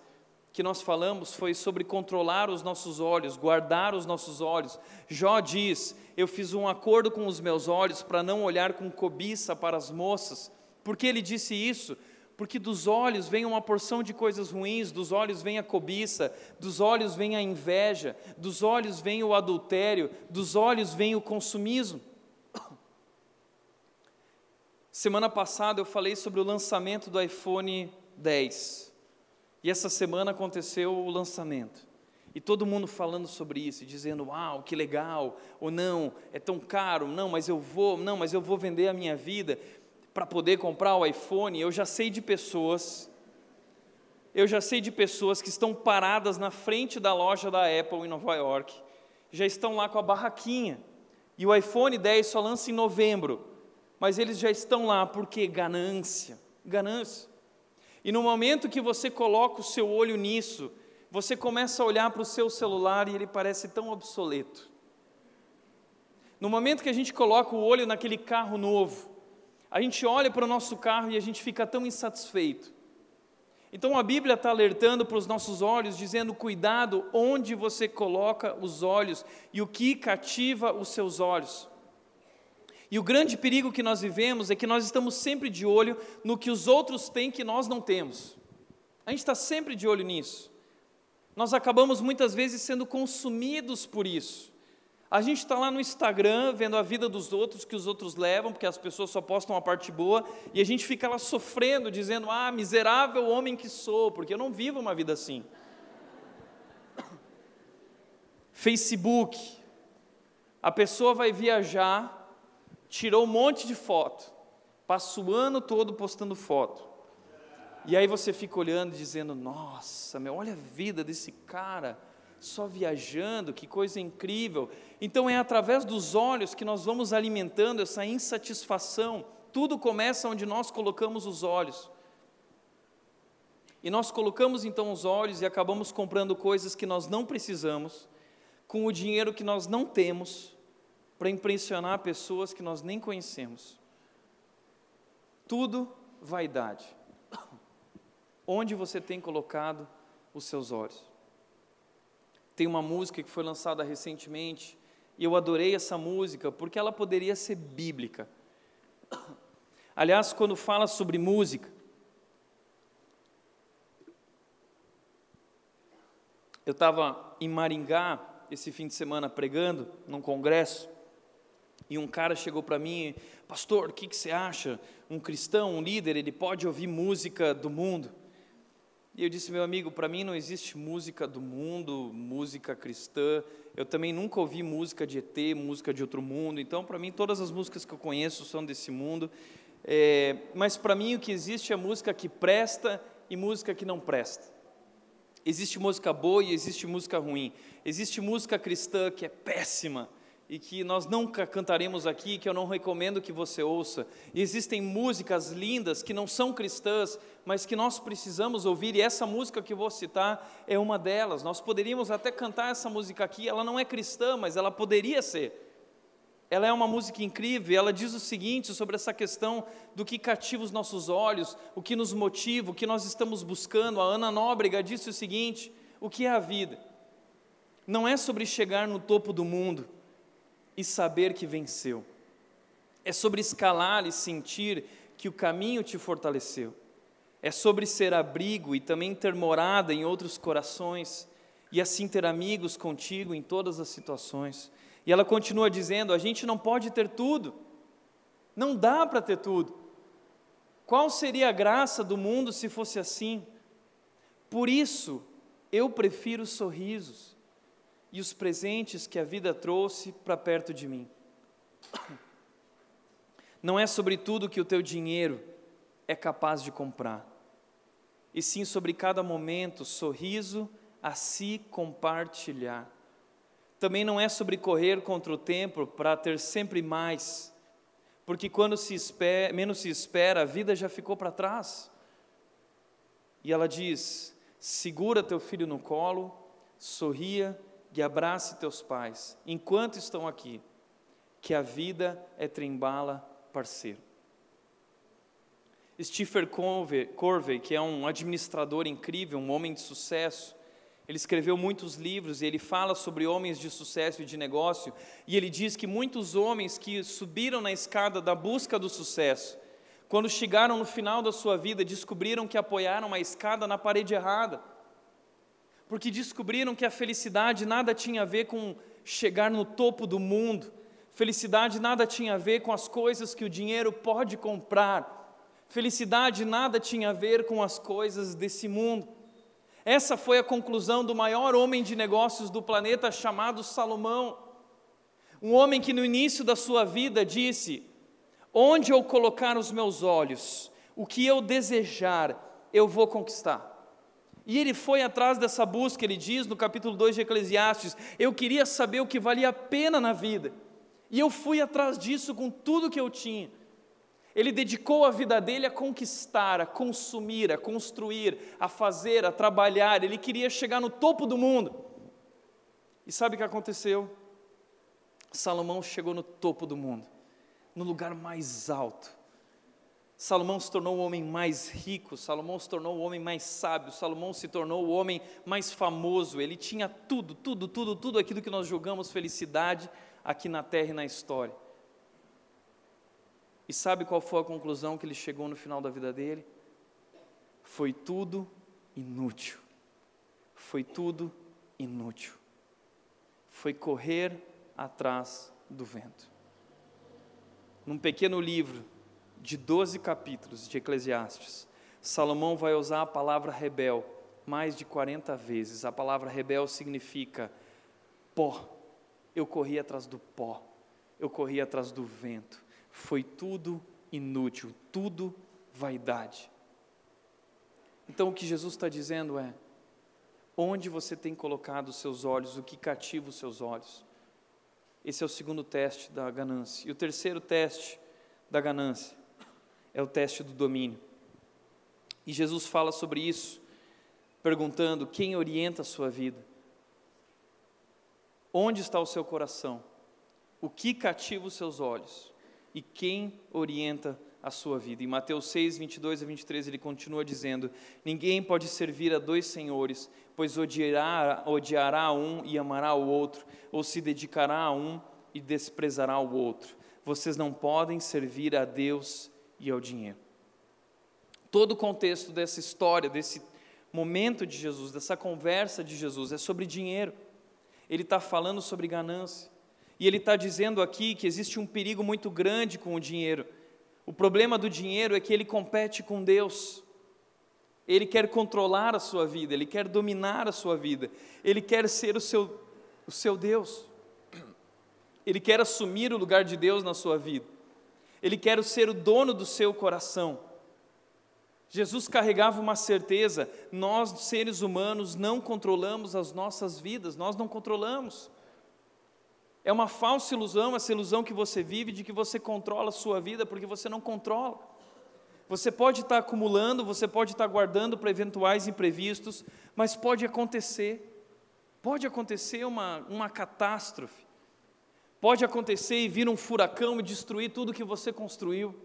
que nós falamos foi sobre controlar os nossos olhos, guardar os nossos olhos. Jó diz: Eu fiz um acordo com os meus olhos para não olhar com cobiça para as moças. Por que ele disse isso? Porque dos olhos vem uma porção de coisas ruins, dos olhos vem a cobiça, dos olhos vem a inveja, dos olhos vem o adultério, dos olhos vem o consumismo. Semana passada eu falei sobre o lançamento do iPhone 10. E essa semana aconteceu o lançamento. E todo mundo falando sobre isso, dizendo: "Uau, que legal!" Ou não, é tão caro. Não, mas eu vou, não, mas eu vou vender a minha vida para poder comprar o iPhone, eu já sei de pessoas, eu já sei de pessoas que estão paradas na frente da loja da Apple em Nova York, já estão lá com a barraquinha, e o iPhone 10 só lança em novembro, mas eles já estão lá porque ganância, ganância. E no momento que você coloca o seu olho nisso, você começa a olhar para o seu celular e ele parece tão obsoleto. No momento que a gente coloca o olho naquele carro novo, a gente olha para o nosso carro e a gente fica tão insatisfeito. Então a Bíblia está alertando para os nossos olhos, dizendo: cuidado onde você coloca os olhos e o que cativa os seus olhos. E o grande perigo que nós vivemos é que nós estamos sempre de olho no que os outros têm que nós não temos. A gente está sempre de olho nisso. Nós acabamos muitas vezes sendo consumidos por isso. A gente está lá no Instagram vendo a vida dos outros que os outros levam, porque as pessoas só postam a parte boa, e a gente fica lá sofrendo, dizendo: Ah, miserável homem que sou, porque eu não vivo uma vida assim. Facebook. A pessoa vai viajar, tirou um monte de foto, passa o ano todo postando foto. E aí você fica olhando dizendo: Nossa, meu, olha a vida desse cara só viajando, que coisa incrível. Então é através dos olhos que nós vamos alimentando essa insatisfação. Tudo começa onde nós colocamos os olhos. E nós colocamos então os olhos e acabamos comprando coisas que nós não precisamos, com o dinheiro que nós não temos, para impressionar pessoas que nós nem conhecemos. Tudo vaidade. [coughs] Onde você tem colocado os seus olhos? Tem uma música que foi lançada recentemente, e eu adorei essa música porque ela poderia ser bíblica. Aliás, quando fala sobre música, eu estava em Maringá esse fim de semana pregando num congresso, e um cara chegou para mim, pastor, o que, que você acha? Um cristão, um líder, ele pode ouvir música do mundo? E eu disse, meu amigo, para mim não existe música do mundo, música cristã. Eu também nunca ouvi música de ET, música de outro mundo. Então, para mim, todas as músicas que eu conheço são desse mundo. É, mas para mim, o que existe é música que presta e música que não presta. Existe música boa e existe música ruim. Existe música cristã que é péssima e que nós nunca cantaremos aqui, que eu não recomendo que você ouça. Existem músicas lindas que não são cristãs, mas que nós precisamos ouvir, e essa música que vou citar é uma delas. Nós poderíamos até cantar essa música aqui, ela não é cristã, mas ela poderia ser. Ela é uma música incrível, ela diz o seguinte sobre essa questão do que cativa os nossos olhos, o que nos motiva, o que nós estamos buscando. A Ana Nóbrega disse o seguinte: o que é a vida? Não é sobre chegar no topo do mundo, e saber que venceu. É sobre escalar e sentir que o caminho te fortaleceu. É sobre ser abrigo e também ter morada em outros corações e assim ter amigos contigo em todas as situações. E ela continua dizendo: a gente não pode ter tudo, não dá para ter tudo. Qual seria a graça do mundo se fosse assim? Por isso, eu prefiro sorrisos e os presentes que a vida trouxe para perto de mim. Não é sobre tudo que o teu dinheiro é capaz de comprar, e sim sobre cada momento, sorriso a se compartilhar. Também não é sobre correr contra o tempo para ter sempre mais, porque quando se espera, menos se espera, a vida já ficou para trás. E ela diz: segura teu filho no colo, sorria e abrace teus pais, enquanto estão aqui, que a vida é trembala parceiro. Stephen Corvey, que é um administrador incrível, um homem de sucesso, ele escreveu muitos livros e ele fala sobre homens de sucesso e de negócio, e ele diz que muitos homens que subiram na escada da busca do sucesso, quando chegaram no final da sua vida, descobriram que apoiaram uma escada na parede errada. Porque descobriram que a felicidade nada tinha a ver com chegar no topo do mundo. Felicidade nada tinha a ver com as coisas que o dinheiro pode comprar. Felicidade nada tinha a ver com as coisas desse mundo. Essa foi a conclusão do maior homem de negócios do planeta chamado Salomão. Um homem que no início da sua vida disse: Onde eu colocar os meus olhos, o que eu desejar, eu vou conquistar. E ele foi atrás dessa busca, ele diz no capítulo 2 de Eclesiastes: Eu queria saber o que valia a pena na vida. E eu fui atrás disso com tudo que eu tinha. Ele dedicou a vida dele a conquistar, a consumir, a construir, a fazer, a trabalhar. Ele queria chegar no topo do mundo. E sabe o que aconteceu? Salomão chegou no topo do mundo no lugar mais alto. Salomão se tornou o homem mais rico, Salomão se tornou o homem mais sábio, Salomão se tornou o homem mais famoso. Ele tinha tudo, tudo, tudo, tudo aquilo que nós julgamos felicidade aqui na terra e na história. E sabe qual foi a conclusão que ele chegou no final da vida dele? Foi tudo inútil. Foi tudo inútil. Foi correr atrás do vento num pequeno livro de 12 capítulos de Eclesiastes, Salomão vai usar a palavra rebel mais de 40 vezes. A palavra rebel significa pó. Eu corri atrás do pó, eu corri atrás do vento. Foi tudo inútil, tudo vaidade. Então o que Jesus está dizendo é: onde você tem colocado os seus olhos, o que cativa os seus olhos? Esse é o segundo teste da ganância. E o terceiro teste da ganância é o teste do domínio. E Jesus fala sobre isso, perguntando: quem orienta a sua vida? Onde está o seu coração? O que cativa os seus olhos? E quem orienta a sua vida? Em Mateus 6, 22 a 23, ele continua dizendo: Ninguém pode servir a dois senhores, pois odiará, odiará um e amará o outro, ou se dedicará a um e desprezará o outro. Vocês não podem servir a Deus e ao dinheiro. Todo o contexto dessa história, desse momento de Jesus, dessa conversa de Jesus, é sobre dinheiro. Ele está falando sobre ganância. E ele está dizendo aqui que existe um perigo muito grande com o dinheiro. O problema do dinheiro é que ele compete com Deus. Ele quer controlar a sua vida, ele quer dominar a sua vida, ele quer ser o seu, o seu Deus. Ele quer assumir o lugar de Deus na sua vida. Ele quer ser o dono do seu coração. Jesus carregava uma certeza: nós, seres humanos, não controlamos as nossas vidas, nós não controlamos. É uma falsa ilusão, essa ilusão que você vive de que você controla a sua vida, porque você não controla. Você pode estar acumulando, você pode estar guardando para eventuais imprevistos, mas pode acontecer, pode acontecer uma, uma catástrofe, pode acontecer e vir um furacão e destruir tudo que você construiu,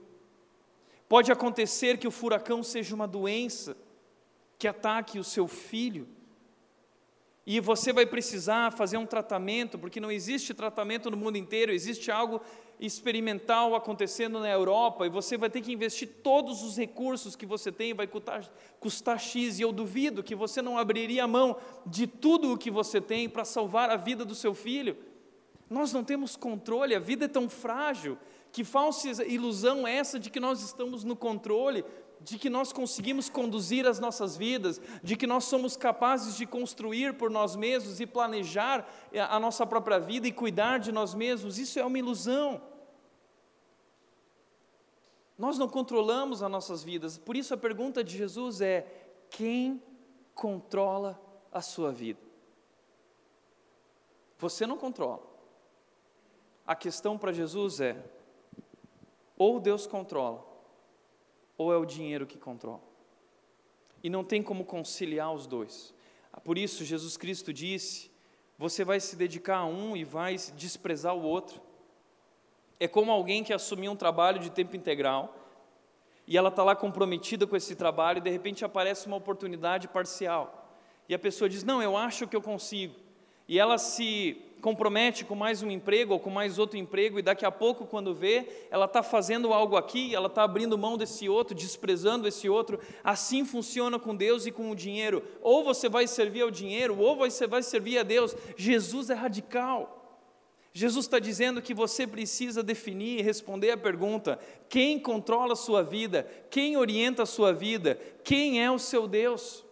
pode acontecer que o furacão seja uma doença que ataque o seu filho, e você vai precisar fazer um tratamento, porque não existe tratamento no mundo inteiro, existe algo experimental acontecendo na Europa, e você vai ter que investir todos os recursos que você tem, vai custar, custar X, e eu duvido que você não abriria a mão de tudo o que você tem para salvar a vida do seu filho. Nós não temos controle, a vida é tão frágil Que falsa ilusão é essa de que nós estamos no controle, de que nós conseguimos conduzir as nossas vidas, de que nós somos capazes de construir por nós mesmos e planejar a nossa própria vida e cuidar de nós mesmos? Isso é uma ilusão. Nós não controlamos as nossas vidas, por isso a pergunta de Jesus é: quem controla a sua vida? Você não controla. A questão para Jesus é: ou Deus controla, ou é o dinheiro que controla. E não tem como conciliar os dois. Por isso, Jesus Cristo disse: você vai se dedicar a um e vai desprezar o outro. É como alguém que assumiu um trabalho de tempo integral e ela está lá comprometida com esse trabalho e de repente aparece uma oportunidade parcial. E a pessoa diz: Não, eu acho que eu consigo. E ela se compromete com mais um emprego ou com mais outro emprego, e daqui a pouco, quando vê, ela está fazendo algo aqui, ela está abrindo mão desse outro, desprezando esse outro. Assim funciona com Deus e com o dinheiro. Ou você vai servir ao dinheiro, ou você vai servir a Deus. Jesus é radical. Jesus está dizendo que você precisa definir e responder a pergunta: quem controla a sua vida? Quem orienta a sua vida? Quem é o seu Deus?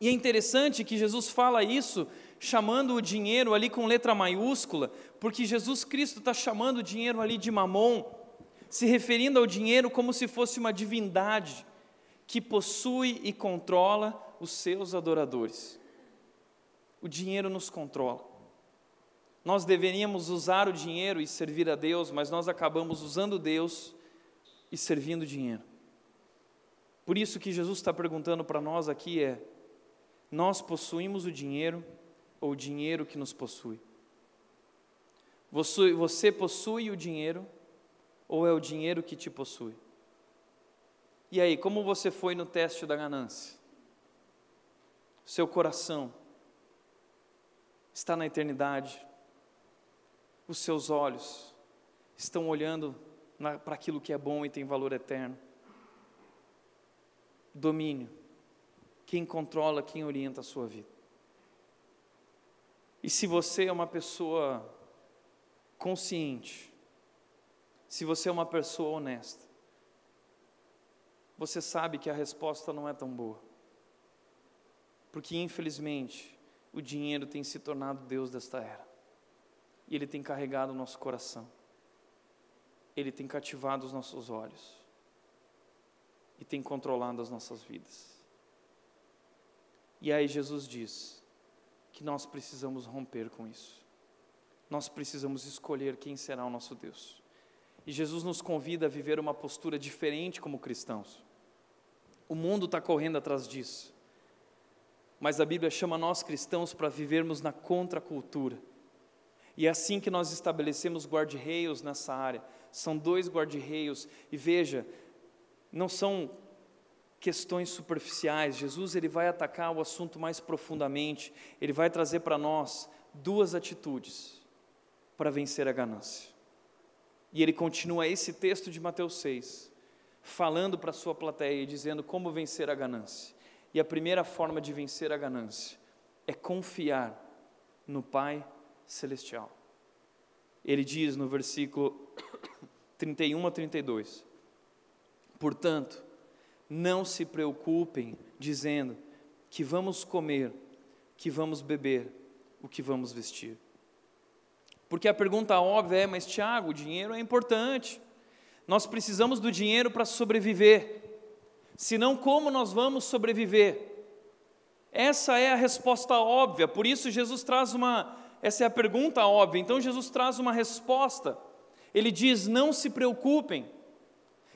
E é interessante que Jesus fala isso chamando o dinheiro ali com letra maiúscula, porque Jesus Cristo está chamando o dinheiro ali de mamon, se referindo ao dinheiro como se fosse uma divindade que possui e controla os seus adoradores. O dinheiro nos controla. Nós deveríamos usar o dinheiro e servir a Deus, mas nós acabamos usando Deus e servindo o dinheiro. Por isso que Jesus está perguntando para nós aqui é: nós possuímos o dinheiro ou o dinheiro que nos possui? Você, você possui o dinheiro ou é o dinheiro que te possui? E aí, como você foi no teste da ganância? Seu coração está na eternidade, os seus olhos estão olhando para aquilo que é bom e tem valor eterno. Domínio, quem controla, quem orienta a sua vida. E se você é uma pessoa consciente, se você é uma pessoa honesta, você sabe que a resposta não é tão boa. Porque, infelizmente, o dinheiro tem se tornado Deus desta era. E ele tem carregado o nosso coração. Ele tem cativado os nossos olhos. E tem controlado as nossas vidas. E aí Jesus diz: que nós precisamos romper com isso. Nós precisamos escolher quem será o nosso Deus. E Jesus nos convida a viver uma postura diferente como cristãos. O mundo está correndo atrás disso. Mas a Bíblia chama nós cristãos para vivermos na contracultura. E é assim que nós estabelecemos guarda-reios nessa área. São dois guarda-reios. E veja, não são questões superficiais. Jesus ele vai atacar o assunto mais profundamente. Ele vai trazer para nós duas atitudes para vencer a ganância. E ele continua esse texto de Mateus 6, falando para a sua plateia e dizendo como vencer a ganância. E a primeira forma de vencer a ganância é confiar no Pai celestial. Ele diz no versículo [coughs] 31 a 32: Portanto, não se preocupem dizendo que vamos comer, que vamos beber, o que vamos vestir. Porque a pergunta óbvia é: mas Tiago, o dinheiro é importante. Nós precisamos do dinheiro para sobreviver. Senão, como nós vamos sobreviver? Essa é a resposta óbvia, por isso Jesus traz uma, essa é a pergunta óbvia, então Jesus traz uma resposta. Ele diz: não se preocupem.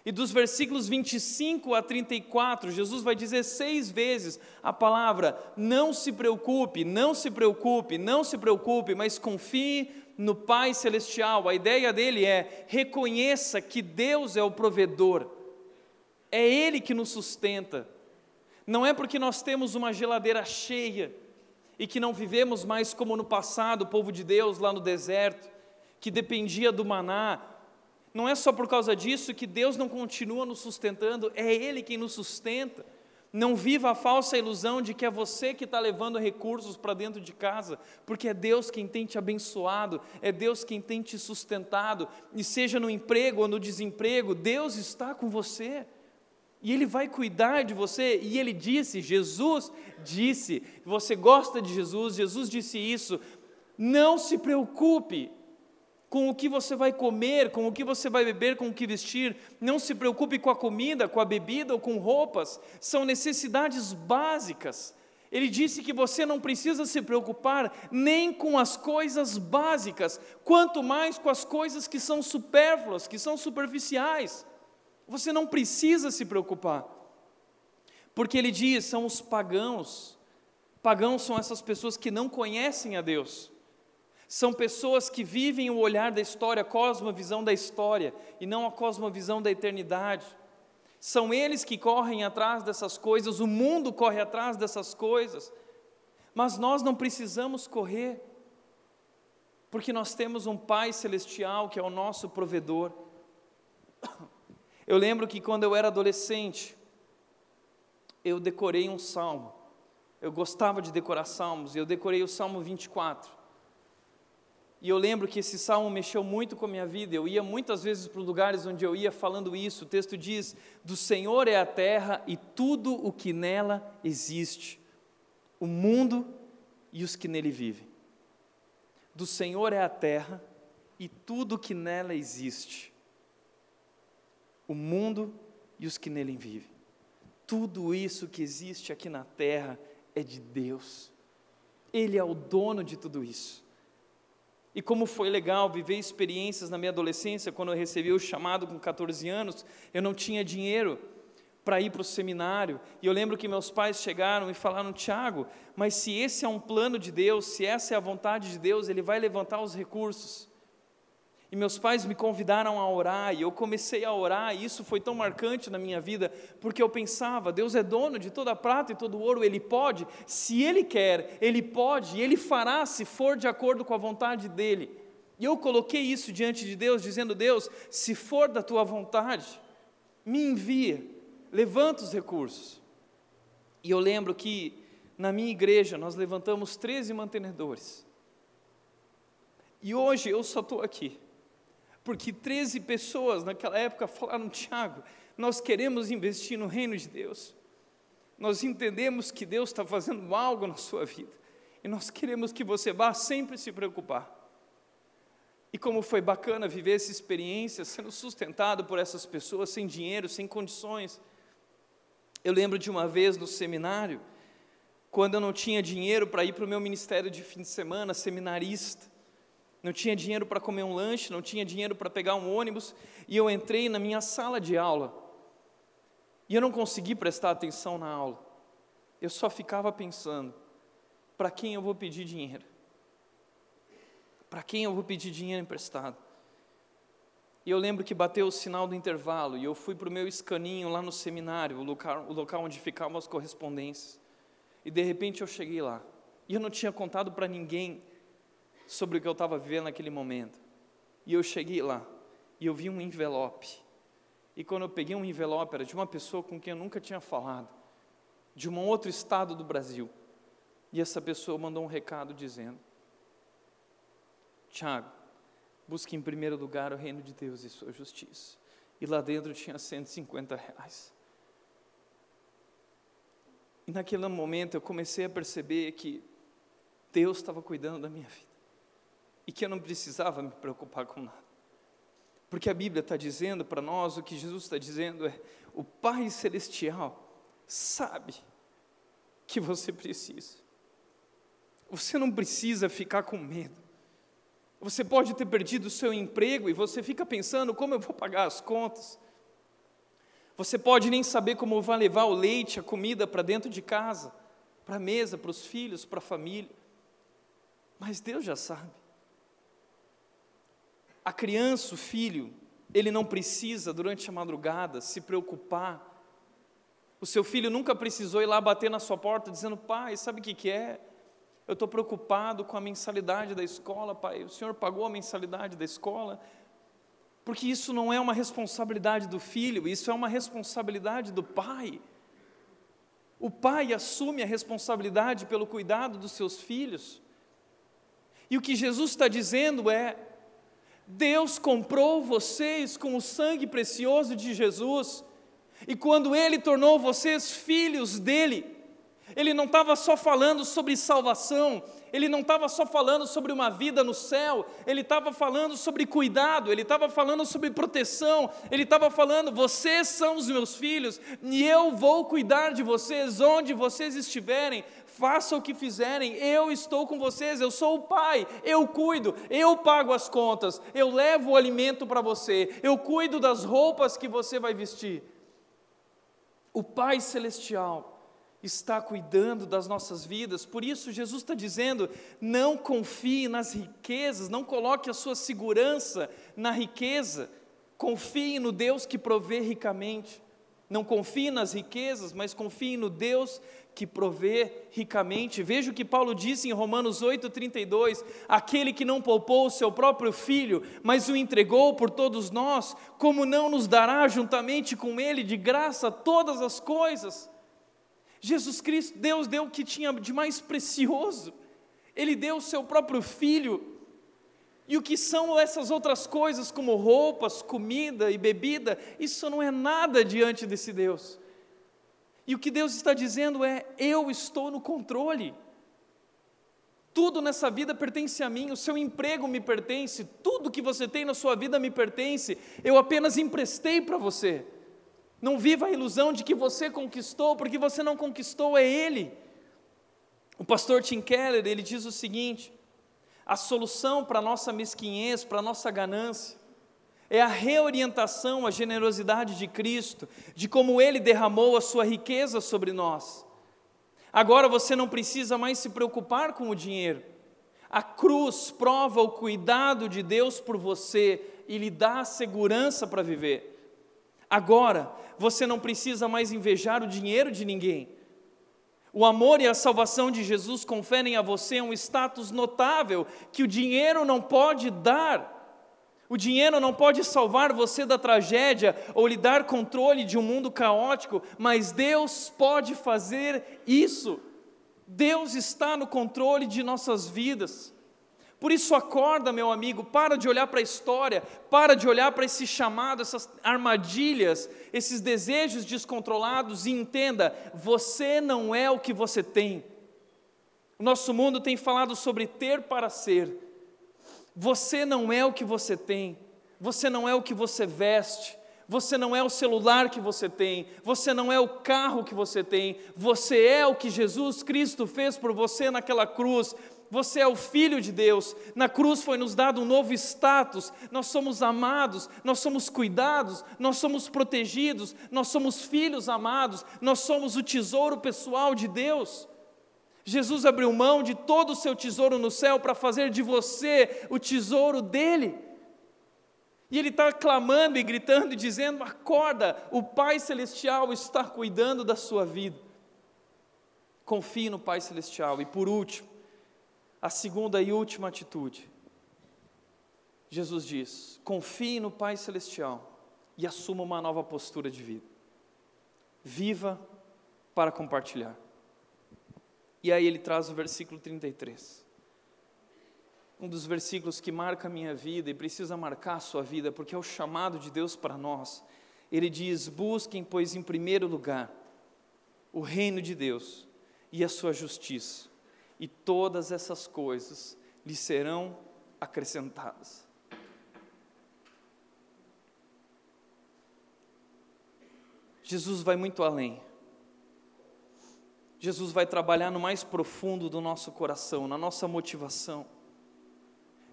E dos versículos 25 a 34, Jesus vai dizer seis vezes a palavra: não se preocupe, não se preocupe, não se preocupe, mas confie no Pai Celestial. A ideia dele é: reconheça que Deus é o provedor, é Ele que nos sustenta. Não é porque nós temos uma geladeira cheia e que não vivemos mais como no passado, o povo de Deus lá no deserto, que dependia do maná, não é só por causa disso que Deus não continua nos sustentando, é Ele quem nos sustenta. Não viva a falsa ilusão de que é você que está levando recursos para dentro de casa, porque é Deus quem tem te abençoado, é Deus quem tem te sustentado, e seja no emprego ou no desemprego, Deus está com você. E Ele vai cuidar de você, e Ele disse, Jesus disse, você gosta de Jesus, Jesus disse isso, não se preocupe, com o que você vai comer, com o que você vai beber, com o que vestir. Não se preocupe com a comida, com a bebida ou com roupas. São necessidades básicas. Ele disse que você não precisa se preocupar nem com as coisas básicas, quanto mais com as coisas que são supérfluas, que são superficiais. Você não precisa se preocupar. Porque ele diz, são os pagãos. Pagãos são essas pessoas que não conhecem a Deus. São pessoas que vivem o olhar da história, a cosmovisão da história, e não a cosmovisão da eternidade. São eles que correm atrás dessas coisas, o mundo corre atrás dessas coisas, mas nós não precisamos correr, porque nós temos um Pai Celestial que é o nosso provedor. Eu lembro que quando eu era adolescente, eu decorei um salmo. Eu gostava de decorar salmos, e eu decorei o Salmo 24. E eu lembro que esse salmo mexeu muito com a minha vida. Eu ia muitas vezes para lugares onde eu ia falando isso. O texto diz: Do Senhor é a terra e tudo o que nela existe, o mundo e os que nele vivem. Do Senhor é a terra e tudo o que nela existe, o mundo e os que nele vivem. Tudo isso que existe aqui na terra é de Deus. Ele é o dono de tudo isso. E como foi legal viver experiências na minha adolescência, quando eu recebi o chamado com 14 anos, eu não tinha dinheiro para ir para o seminário. E eu lembro que meus pais chegaram e falaram: Tiago, mas se esse é um plano de Deus, se essa é a vontade de Deus, Ele vai levantar os recursos. E meus pais me convidaram a orar, e eu comecei a orar, e isso foi tão marcante na minha vida, porque eu pensava: Deus é dono de toda a prata e todo o ouro, Ele pode, se Ele quer, Ele pode, e Ele fará se for de acordo com a vontade dEle. E eu coloquei isso diante de Deus, dizendo: Deus, se for da tua vontade, me envia, levanta os recursos. E eu lembro que na minha igreja nós levantamos 13 mantenedores. E hoje eu só estou aqui porque 13 pessoas naquela época falaram: Tiago, nós queremos investir no reino de Deus. Nós entendemos que Deus está fazendo algo na sua vida. E nós queremos que você vá sempre se preocupar. E como foi bacana viver essa experiência, sendo sustentado por essas pessoas sem dinheiro, sem condições. Eu lembro de uma vez no seminário, quando eu não tinha dinheiro para ir para o meu ministério de fim de semana, seminarista não tinha dinheiro para comer um lanche, não tinha dinheiro para pegar um ônibus, e eu entrei na minha sala de aula. E eu não consegui prestar atenção na aula. Eu só ficava pensando: para quem eu vou pedir dinheiro? Para quem eu vou pedir dinheiro emprestado? E eu lembro que bateu o sinal do intervalo e eu fui para o meu escaninho lá no seminário, o local, o local onde ficavam as correspondências. E de repente eu cheguei lá. E eu não tinha contado para ninguém sobre o que eu estava vivendo naquele momento. E eu cheguei lá e eu vi um envelope. E quando eu peguei um envelope, era de uma pessoa com quem eu nunca tinha falado, de um outro estado do Brasil. E essa pessoa mandou um recado dizendo: Tiago, busque em primeiro lugar o reino de Deus e sua justiça. E lá dentro tinha 150 reais. E naquele momento eu comecei a perceber que Deus estava cuidando da minha vida e que eu não precisava me preocupar com nada. Porque a Bíblia está dizendo para nós, o que Jesus está dizendo é: o Pai Celestial sabe que você precisa. Você não precisa ficar com medo. Você pode ter perdido o seu emprego e você fica pensando como eu vou pagar as contas. Você pode nem saber como vai levar o leite, a comida para dentro de casa, para a mesa, para os filhos, para a família. Mas Deus já sabe. A criança, o filho, ele não precisa, durante a madrugada, se preocupar. O seu filho nunca precisou ir lá bater na sua porta dizendo: Pai, sabe o que, que é? Eu estou preocupado com a mensalidade da escola, pai. O senhor pagou a mensalidade da escola? Porque isso não é uma responsabilidade do filho, isso é uma responsabilidade do pai. O pai assume a responsabilidade pelo cuidado dos seus filhos. E o que Jesus está dizendo é: Deus comprou vocês com o sangue precioso de Jesus, e quando Ele tornou vocês filhos dele, Ele não estava só falando sobre salvação, Ele não estava só falando sobre uma vida no céu, Ele estava falando sobre cuidado, Ele estava falando sobre proteção, Ele estava falando: vocês são os meus filhos, e eu vou cuidar de vocês onde vocês estiverem, faça o que fizerem, eu estou com vocês, eu sou o pai, eu cuido, eu pago as contas, eu levo o alimento para você, eu cuido das roupas que você vai vestir. O Pai Celestial está cuidando das nossas vidas, por isso Jesus está dizendo: não confie nas riquezas, não coloque a sua segurança na riqueza, confie no Deus que provê ricamente. Não confie nas riquezas, mas confie no Deus que provê ricamente. Veja o que Paulo disse em Romanos 8,32: aquele que não poupou o seu próprio filho, mas o entregou por todos nós, como não nos dará juntamente com ele de graça todas as coisas? Jesus Cristo, Deus deu o que tinha de mais precioso, Ele deu o seu próprio filho. E o que são essas outras coisas, como roupas, comida e bebida, isso não é nada diante desse Deus. E o que Deus está dizendo é: eu estou no controle. Tudo nessa vida pertence a mim, o seu emprego me pertence, tudo que você tem na sua vida me pertence, eu apenas emprestei para você. Não viva a ilusão de que você conquistou, porque você não conquistou, é Ele. O pastor Tim Keller, ele diz o seguinte: a solução para a nossa mesquinhez, para a nossa ganância, é a reorientação à generosidade de Cristo, de como Ele derramou a sua riqueza sobre nós. Agora você não precisa mais se preocupar com o dinheiro. A cruz prova o cuidado de Deus por você e lhe dá a segurança para viver. Agora você não precisa mais invejar o dinheiro de ninguém. O amor e a salvação de Jesus conferem a você um status notável que o dinheiro não pode dar. O dinheiro não pode salvar você da tragédia ou lhe dar controle de um mundo caótico, mas Deus pode fazer isso. Deus está no controle de nossas vidas. Por isso, acorda, meu amigo, para de olhar para a história, para de olhar para esse chamado, essas armadilhas, esses desejos descontrolados e entenda: você não é o que você tem. O nosso mundo tem falado sobre ter para ser, você não é o que você tem, você não é o que você veste, você não é o celular que você tem, você não é o carro que você tem, você é o que Jesus Cristo fez por você naquela cruz. Você é o filho de Deus. Na cruz foi nos dado um novo status. Nós somos amados, nós somos cuidados, nós somos protegidos, nós somos filhos amados, nós somos o tesouro pessoal de Deus. Jesus abriu mão de todo o seu tesouro no céu para fazer de você o tesouro dele. E ele está clamando e gritando e dizendo: acorda, o Pai Celestial está cuidando da sua vida. Confie no Pai Celestial. E por último, a segunda e última atitude. Jesus diz: confie no Pai Celestial e assuma uma nova postura de vida. Viva para compartilhar. E aí ele traz o versículo 33. Um dos versículos que marca a minha vida e precisa marcar a sua vida, porque é o chamado de Deus para nós. Ele diz: Busquem, pois, em primeiro lugar, o reino de Deus e a sua justiça, e todas essas coisas lhe serão acrescentadas. Jesus vai muito além. Jesus vai trabalhar no mais profundo do nosso coração, na nossa motivação.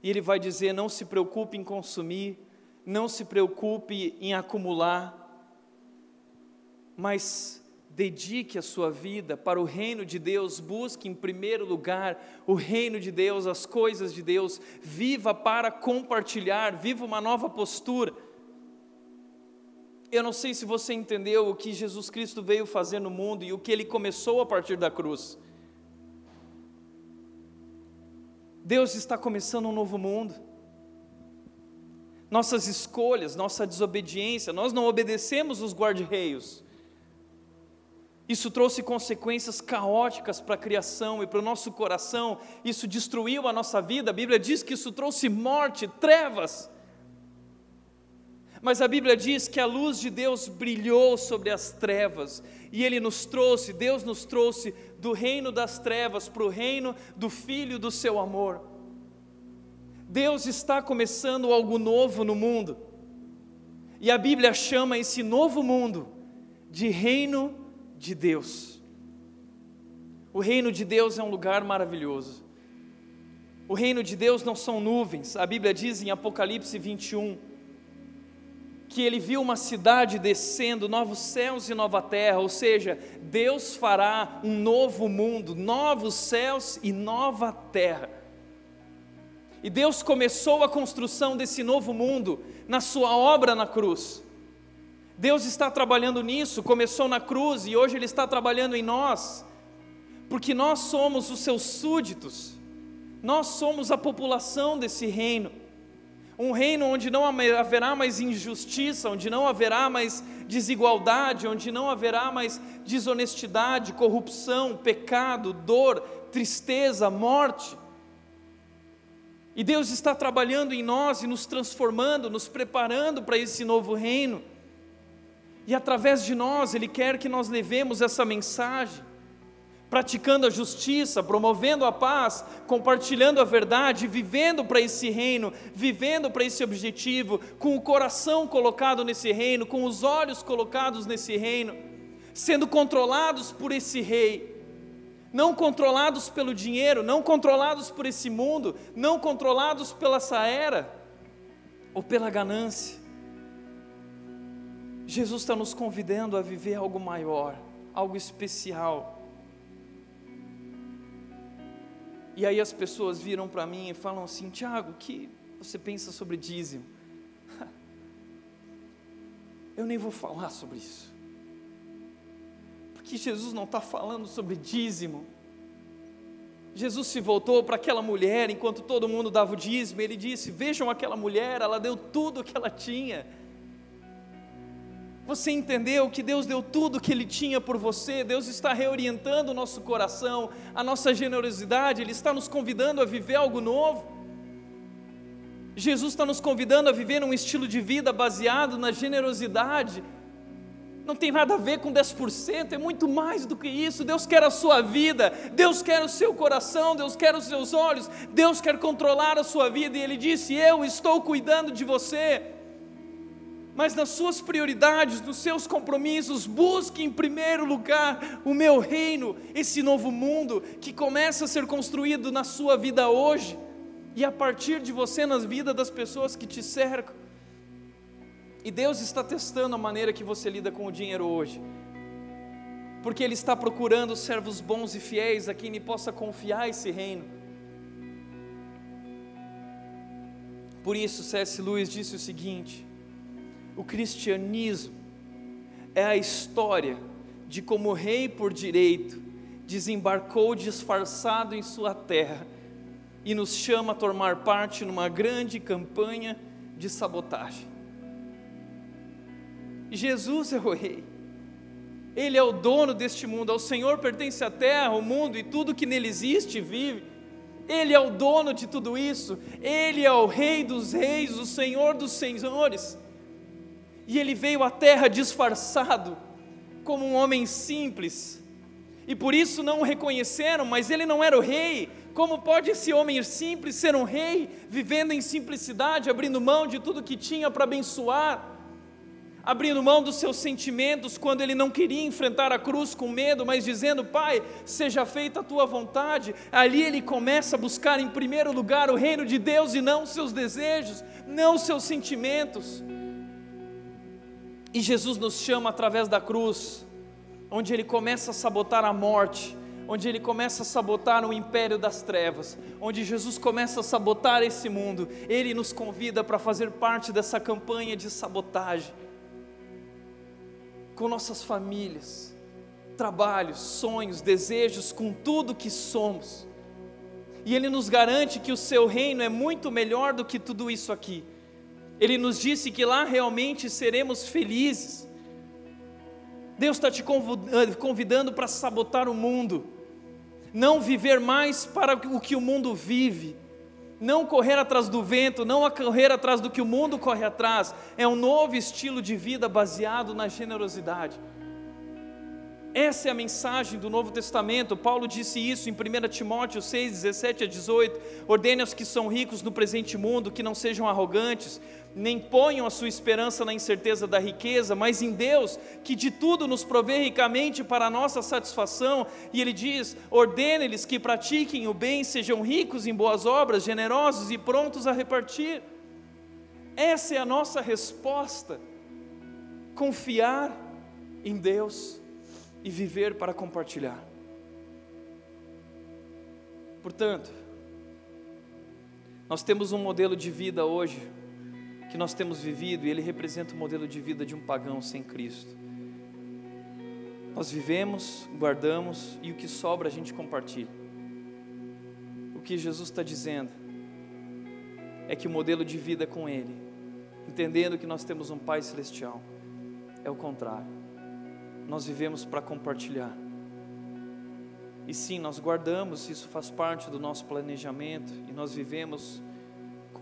E Ele vai dizer: não se preocupe em consumir, não se preocupe em acumular, mas dedique a sua vida para o reino de Deus, busque em primeiro lugar o reino de Deus, as coisas de Deus, viva para compartilhar, viva uma nova postura. Eu não sei se você entendeu o que Jesus Cristo veio fazer no mundo e o que ele começou a partir da cruz. Deus está começando um novo mundo. Nossas escolhas, nossa desobediência, nós não obedecemos os guarda-reios. Isso trouxe consequências caóticas para a criação e para o nosso coração, isso destruiu a nossa vida. A Bíblia diz que isso trouxe morte, trevas. Mas a Bíblia diz que a luz de Deus brilhou sobre as trevas e Ele nos trouxe, Deus nos trouxe do reino das trevas para o reino do Filho do seu amor. Deus está começando algo novo no mundo. E a Bíblia chama esse novo mundo de reino de Deus. O reino de Deus é um lugar maravilhoso. O reino de Deus não são nuvens. A Bíblia diz em Apocalipse 21 que ele viu uma cidade descendo, novos céus e nova terra, ou seja, Deus fará um novo mundo, novos céus e nova terra. E Deus começou a construção desse novo mundo na sua obra na cruz. Deus está trabalhando nisso, começou na cruz e hoje Ele está trabalhando em nós, porque nós somos os seus súditos, nós somos a população desse reino um reino onde não haverá mais injustiça, onde não haverá mais desigualdade, onde não haverá mais desonestidade, corrupção, pecado, dor, tristeza, morte. E Deus está trabalhando em nós e nos transformando, nos preparando para esse novo reino. E através de nós, Ele quer que nós levemos essa mensagem praticando a justiça, promovendo a paz, compartilhando a verdade, vivendo para esse reino, vivendo para esse objetivo, com o coração colocado nesse reino, com os olhos colocados nesse reino, sendo controlados por esse rei, não controlados pelo dinheiro, não controlados por esse mundo, não controlados pela essa era ou pela ganância. Jesus está nos convidando a viver algo maior, algo especial E aí as pessoas viram para mim e falam assim: Tiago, o que você pensa sobre dízimo? [laughs] Eu nem vou falar sobre isso, porque Jesus não está falando sobre dízimo. Jesus se voltou para aquela mulher enquanto todo mundo dava o dízimo, ele disse: Vejam aquela mulher, ela deu tudo o que ela tinha. Você entendeu que Deus deu tudo que Ele tinha por você, Deus está reorientando o nosso coração, a nossa generosidade, Ele está nos convidando a viver algo novo. Jesus está nos convidando a viver um estilo de vida baseado na generosidade. Não tem nada a ver com 10%, é muito mais do que isso. Deus quer a sua vida, Deus quer o seu coração, Deus quer os seus olhos, Deus quer controlar a sua vida. E Ele disse: Eu estou cuidando de você mas nas suas prioridades, nos seus compromissos, busque em primeiro lugar o meu reino, esse novo mundo que começa a ser construído na sua vida hoje e a partir de você nas vidas das pessoas que te cercam. E Deus está testando a maneira que você lida com o dinheiro hoje, porque Ele está procurando servos bons e fiéis a quem Ele possa confiar esse reino. Por isso, C.S. Lewis disse o seguinte: o cristianismo é a história de como o rei por direito desembarcou disfarçado em sua terra e nos chama a tomar parte numa grande campanha de sabotagem. Jesus é o rei. Ele é o dono deste mundo, ao Senhor pertence a terra, o mundo e tudo que nele existe e vive. Ele é o dono de tudo isso. Ele é o rei dos reis, o Senhor dos senhores. E ele veio à terra disfarçado, como um homem simples. E por isso não o reconheceram, mas ele não era o rei. Como pode esse homem simples ser um rei, vivendo em simplicidade, abrindo mão de tudo que tinha para abençoar? abrindo mão dos seus sentimentos quando ele não queria enfrentar a cruz com medo, mas dizendo: Pai, seja feita a tua vontade. Ali ele começa a buscar em primeiro lugar o reino de Deus e não os seus desejos, não os seus sentimentos. E Jesus nos chama através da cruz, onde ele começa a sabotar a morte, onde ele começa a sabotar o império das trevas, onde Jesus começa a sabotar esse mundo. Ele nos convida para fazer parte dessa campanha de sabotagem com nossas famílias, trabalhos, sonhos, desejos, com tudo que somos. E ele nos garante que o seu reino é muito melhor do que tudo isso aqui. Ele nos disse que lá realmente seremos felizes. Deus está te eh, convidando para sabotar o mundo, não viver mais para o que o mundo vive, não correr atrás do vento, não correr atrás do que o mundo corre atrás, é um novo estilo de vida baseado na generosidade. Essa é a mensagem do Novo Testamento. Paulo disse isso em 1 Timóteo 6, 17 a 18. Ordene aos que são ricos no presente mundo que não sejam arrogantes, nem ponham a sua esperança na incerteza da riqueza, mas em Deus, que de tudo nos provê ricamente para a nossa satisfação. E ele diz: ordene-lhes que pratiquem o bem, sejam ricos em boas obras, generosos e prontos a repartir. Essa é a nossa resposta. Confiar em Deus e viver para compartilhar. Portanto, nós temos um modelo de vida hoje que nós temos vivido e ele representa o modelo de vida de um pagão sem Cristo. Nós vivemos, guardamos e o que sobra a gente compartilha. O que Jesus está dizendo é que o modelo de vida com Ele, entendendo que nós temos um Pai Celestial, é o contrário nós vivemos para compartilhar. E sim, nós guardamos, isso faz parte do nosso planejamento, e nós vivemos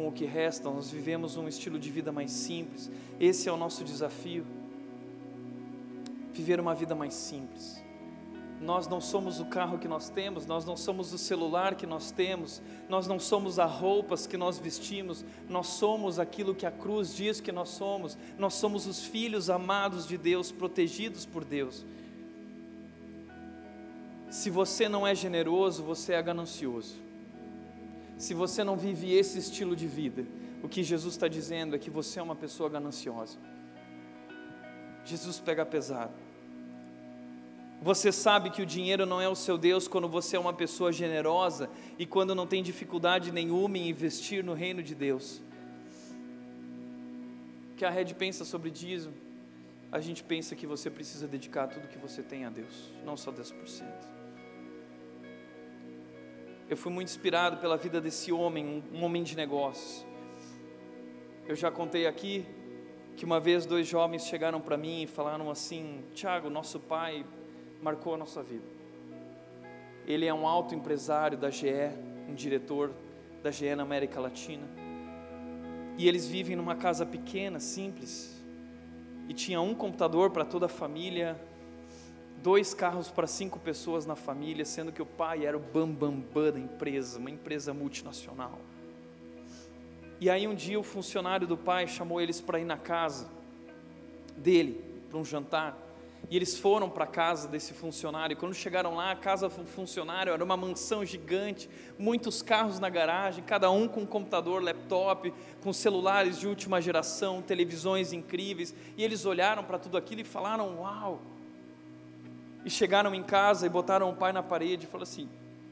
com o que resta, nós vivemos um estilo de vida mais simples. Esse é o nosso desafio. Viver uma vida mais simples. Nós não somos o carro que nós temos, nós não somos o celular que nós temos, nós não somos as roupas que nós vestimos, nós somos aquilo que a cruz diz que nós somos, nós somos os filhos amados de Deus, protegidos por Deus. Se você não é generoso, você é ganancioso. Se você não vive esse estilo de vida, o que Jesus está dizendo é que você é uma pessoa gananciosa. Jesus pega pesado. Você sabe que o dinheiro não é o seu Deus quando você é uma pessoa generosa e quando não tem dificuldade nenhuma em investir no reino de Deus. Que a Red pensa sobre dízimo? A gente pensa que você precisa dedicar tudo que você tem a Deus, não só 10%. Eu fui muito inspirado pela vida desse homem, um homem de negócios. Eu já contei aqui que uma vez dois jovens chegaram para mim e falaram assim: Tiago, nosso pai marcou a nossa vida. Ele é um alto empresário da GE, um diretor da GE na América Latina. E eles vivem numa casa pequena, simples. E tinha um computador para toda a família, dois carros para cinco pessoas na família, sendo que o pai era o bambambam bam, bam da empresa, uma empresa multinacional. E aí um dia o funcionário do pai chamou eles para ir na casa dele, para um jantar. E eles foram para a casa desse funcionário. Quando chegaram lá, a casa do funcionário era uma mansão gigante, muitos carros na garagem, cada um com um computador, laptop, com celulares de última geração, televisões incríveis. E eles olharam para tudo aquilo e falaram: Uau! E chegaram em casa e botaram o pai na parede e falaram assim: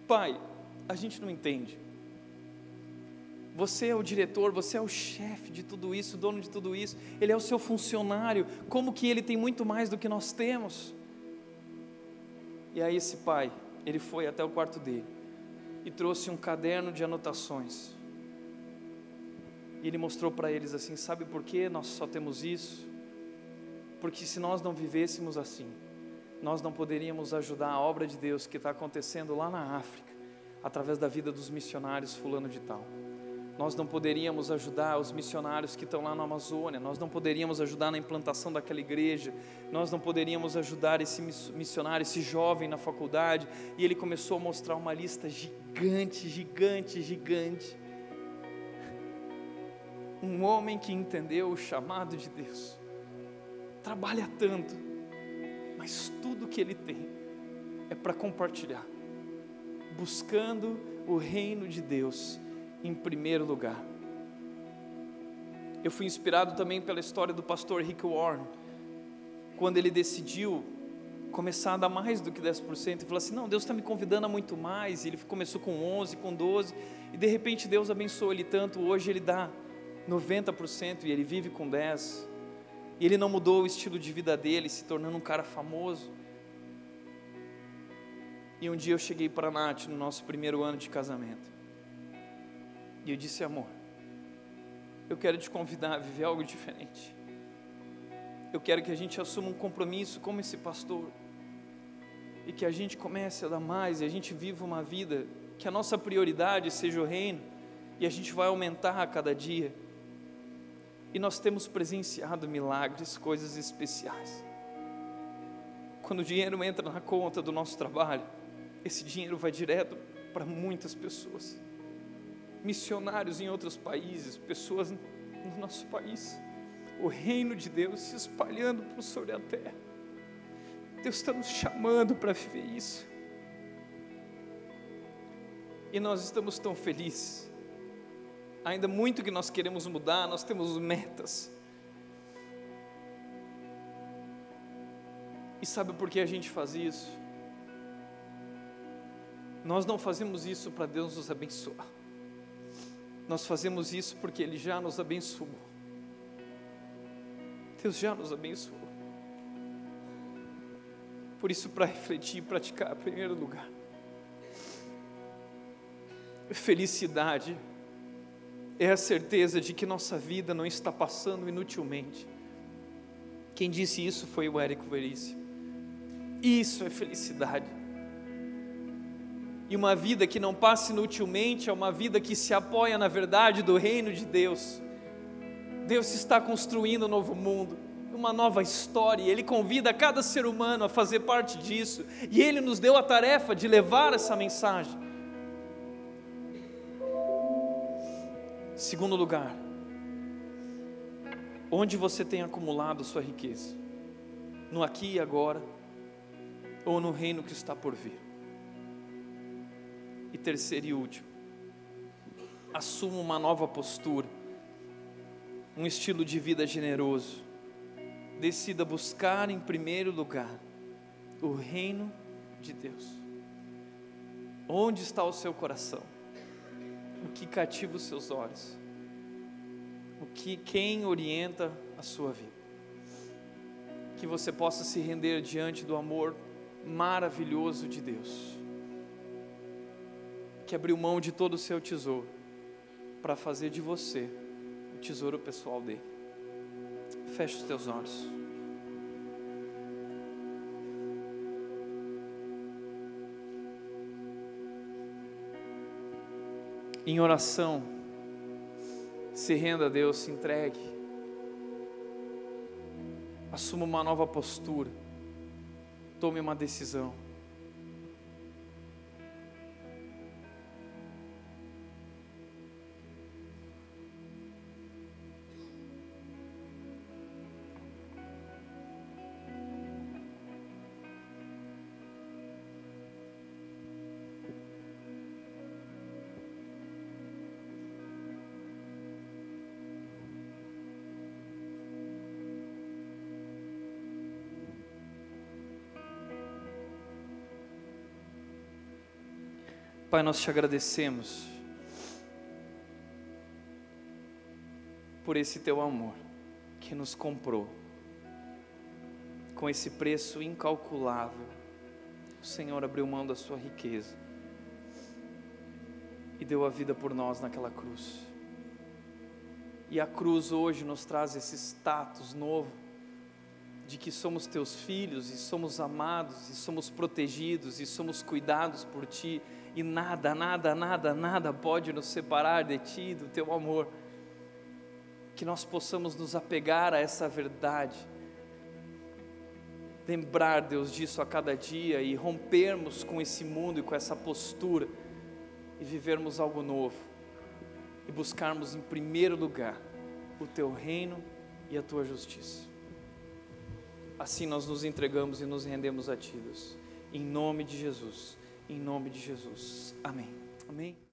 Pai, a gente não entende. Você é o diretor, você é o chefe de tudo isso, dono de tudo isso, ele é o seu funcionário. Como que ele tem muito mais do que nós temos? E aí esse pai, ele foi até o quarto dele e trouxe um caderno de anotações. E ele mostrou para eles assim: sabe por que nós só temos isso? Porque se nós não vivêssemos assim, nós não poderíamos ajudar a obra de Deus que está acontecendo lá na África, através da vida dos missionários Fulano de Tal nós não poderíamos ajudar os missionários que estão lá na Amazônia, nós não poderíamos ajudar na implantação daquela igreja, nós não poderíamos ajudar esse missionário, esse jovem na faculdade. E ele começou a mostrar uma lista gigante, gigante, gigante. Um homem que entendeu o chamado de Deus, trabalha tanto, mas tudo que ele tem é para compartilhar, buscando o reino de Deus em primeiro lugar. Eu fui inspirado também pela história do pastor Rick Warren, quando ele decidiu começar a dar mais do que 10%, e falou assim: Não, Deus está me convidando a muito mais. E ele começou com 11, com 12, e de repente Deus abençoou ele tanto. Hoje ele dá 90% e ele vive com 10%. E ele não mudou o estilo de vida dele, se tornando um cara famoso. E um dia eu cheguei para a Nath no nosso primeiro ano de casamento. E eu disse: Amor, eu quero te convidar a viver algo diferente. eu quero que a gente assuma um compromisso como esse pastor e que a gente comece a dar mais e a gente viva uma vida que a nossa prioridade seja o reino e a gente vai aumentar a cada dia. E nós temos presenciado milagres, coisas especiais. Quando o dinheiro entra na conta do nosso trabalho, esse dinheiro vai direto para muitas pessoas. Missionários em outros países, pessoas no nosso país. O reino de Deus se espalhando por sobre a terra. Deus está nos chamando para viver isso. E nós estamos tão felizes. Ainda muito que nós queremos mudar, nós temos metas. E sabe por que a gente faz isso? Nós não fazemos isso para Deus nos abençoar. Nós fazemos isso porque Ele já nos abençoou. Deus já nos abençoou. Por isso, para refletir e praticar, em primeiro lugar, felicidade é a certeza de que nossa vida não está passando inutilmente. Quem disse isso foi o Érico Veríssimo. Isso é felicidade. E uma vida que não passa inutilmente é uma vida que se apoia na verdade do reino de Deus. Deus está construindo um novo mundo, uma nova história, e Ele convida cada ser humano a fazer parte disso, e Ele nos deu a tarefa de levar essa mensagem. Segundo lugar, onde você tem acumulado sua riqueza? No aqui e agora, ou no reino que está por vir? E terceiro e último, assuma uma nova postura, um estilo de vida generoso. Decida buscar em primeiro lugar o reino de Deus. Onde está o seu coração? O que cativa os seus olhos, o que quem orienta a sua vida. Que você possa se render diante do amor maravilhoso de Deus. Que abriu mão de todo o seu tesouro para fazer de você o tesouro pessoal dele. Feche os teus olhos. Em oração, se renda a Deus, se entregue, assuma uma nova postura, tome uma decisão. Pai, nós te agradecemos por esse teu amor que nos comprou com esse preço incalculável. O Senhor abriu mão da sua riqueza e deu a vida por nós naquela cruz. E a cruz hoje nos traz esse status novo de que somos teus filhos e somos amados e somos protegidos e somos cuidados por ti e nada, nada, nada, nada pode nos separar de Ti, do Teu amor. Que nós possamos nos apegar a essa verdade, lembrar, Deus, disso a cada dia e rompermos com esse mundo e com essa postura e vivermos algo novo e buscarmos em primeiro lugar o Teu reino e a Tua justiça. Assim nós nos entregamos e nos rendemos a Ti, Deus. Em nome de Jesus. Em nome de Jesus. Amém. Amém.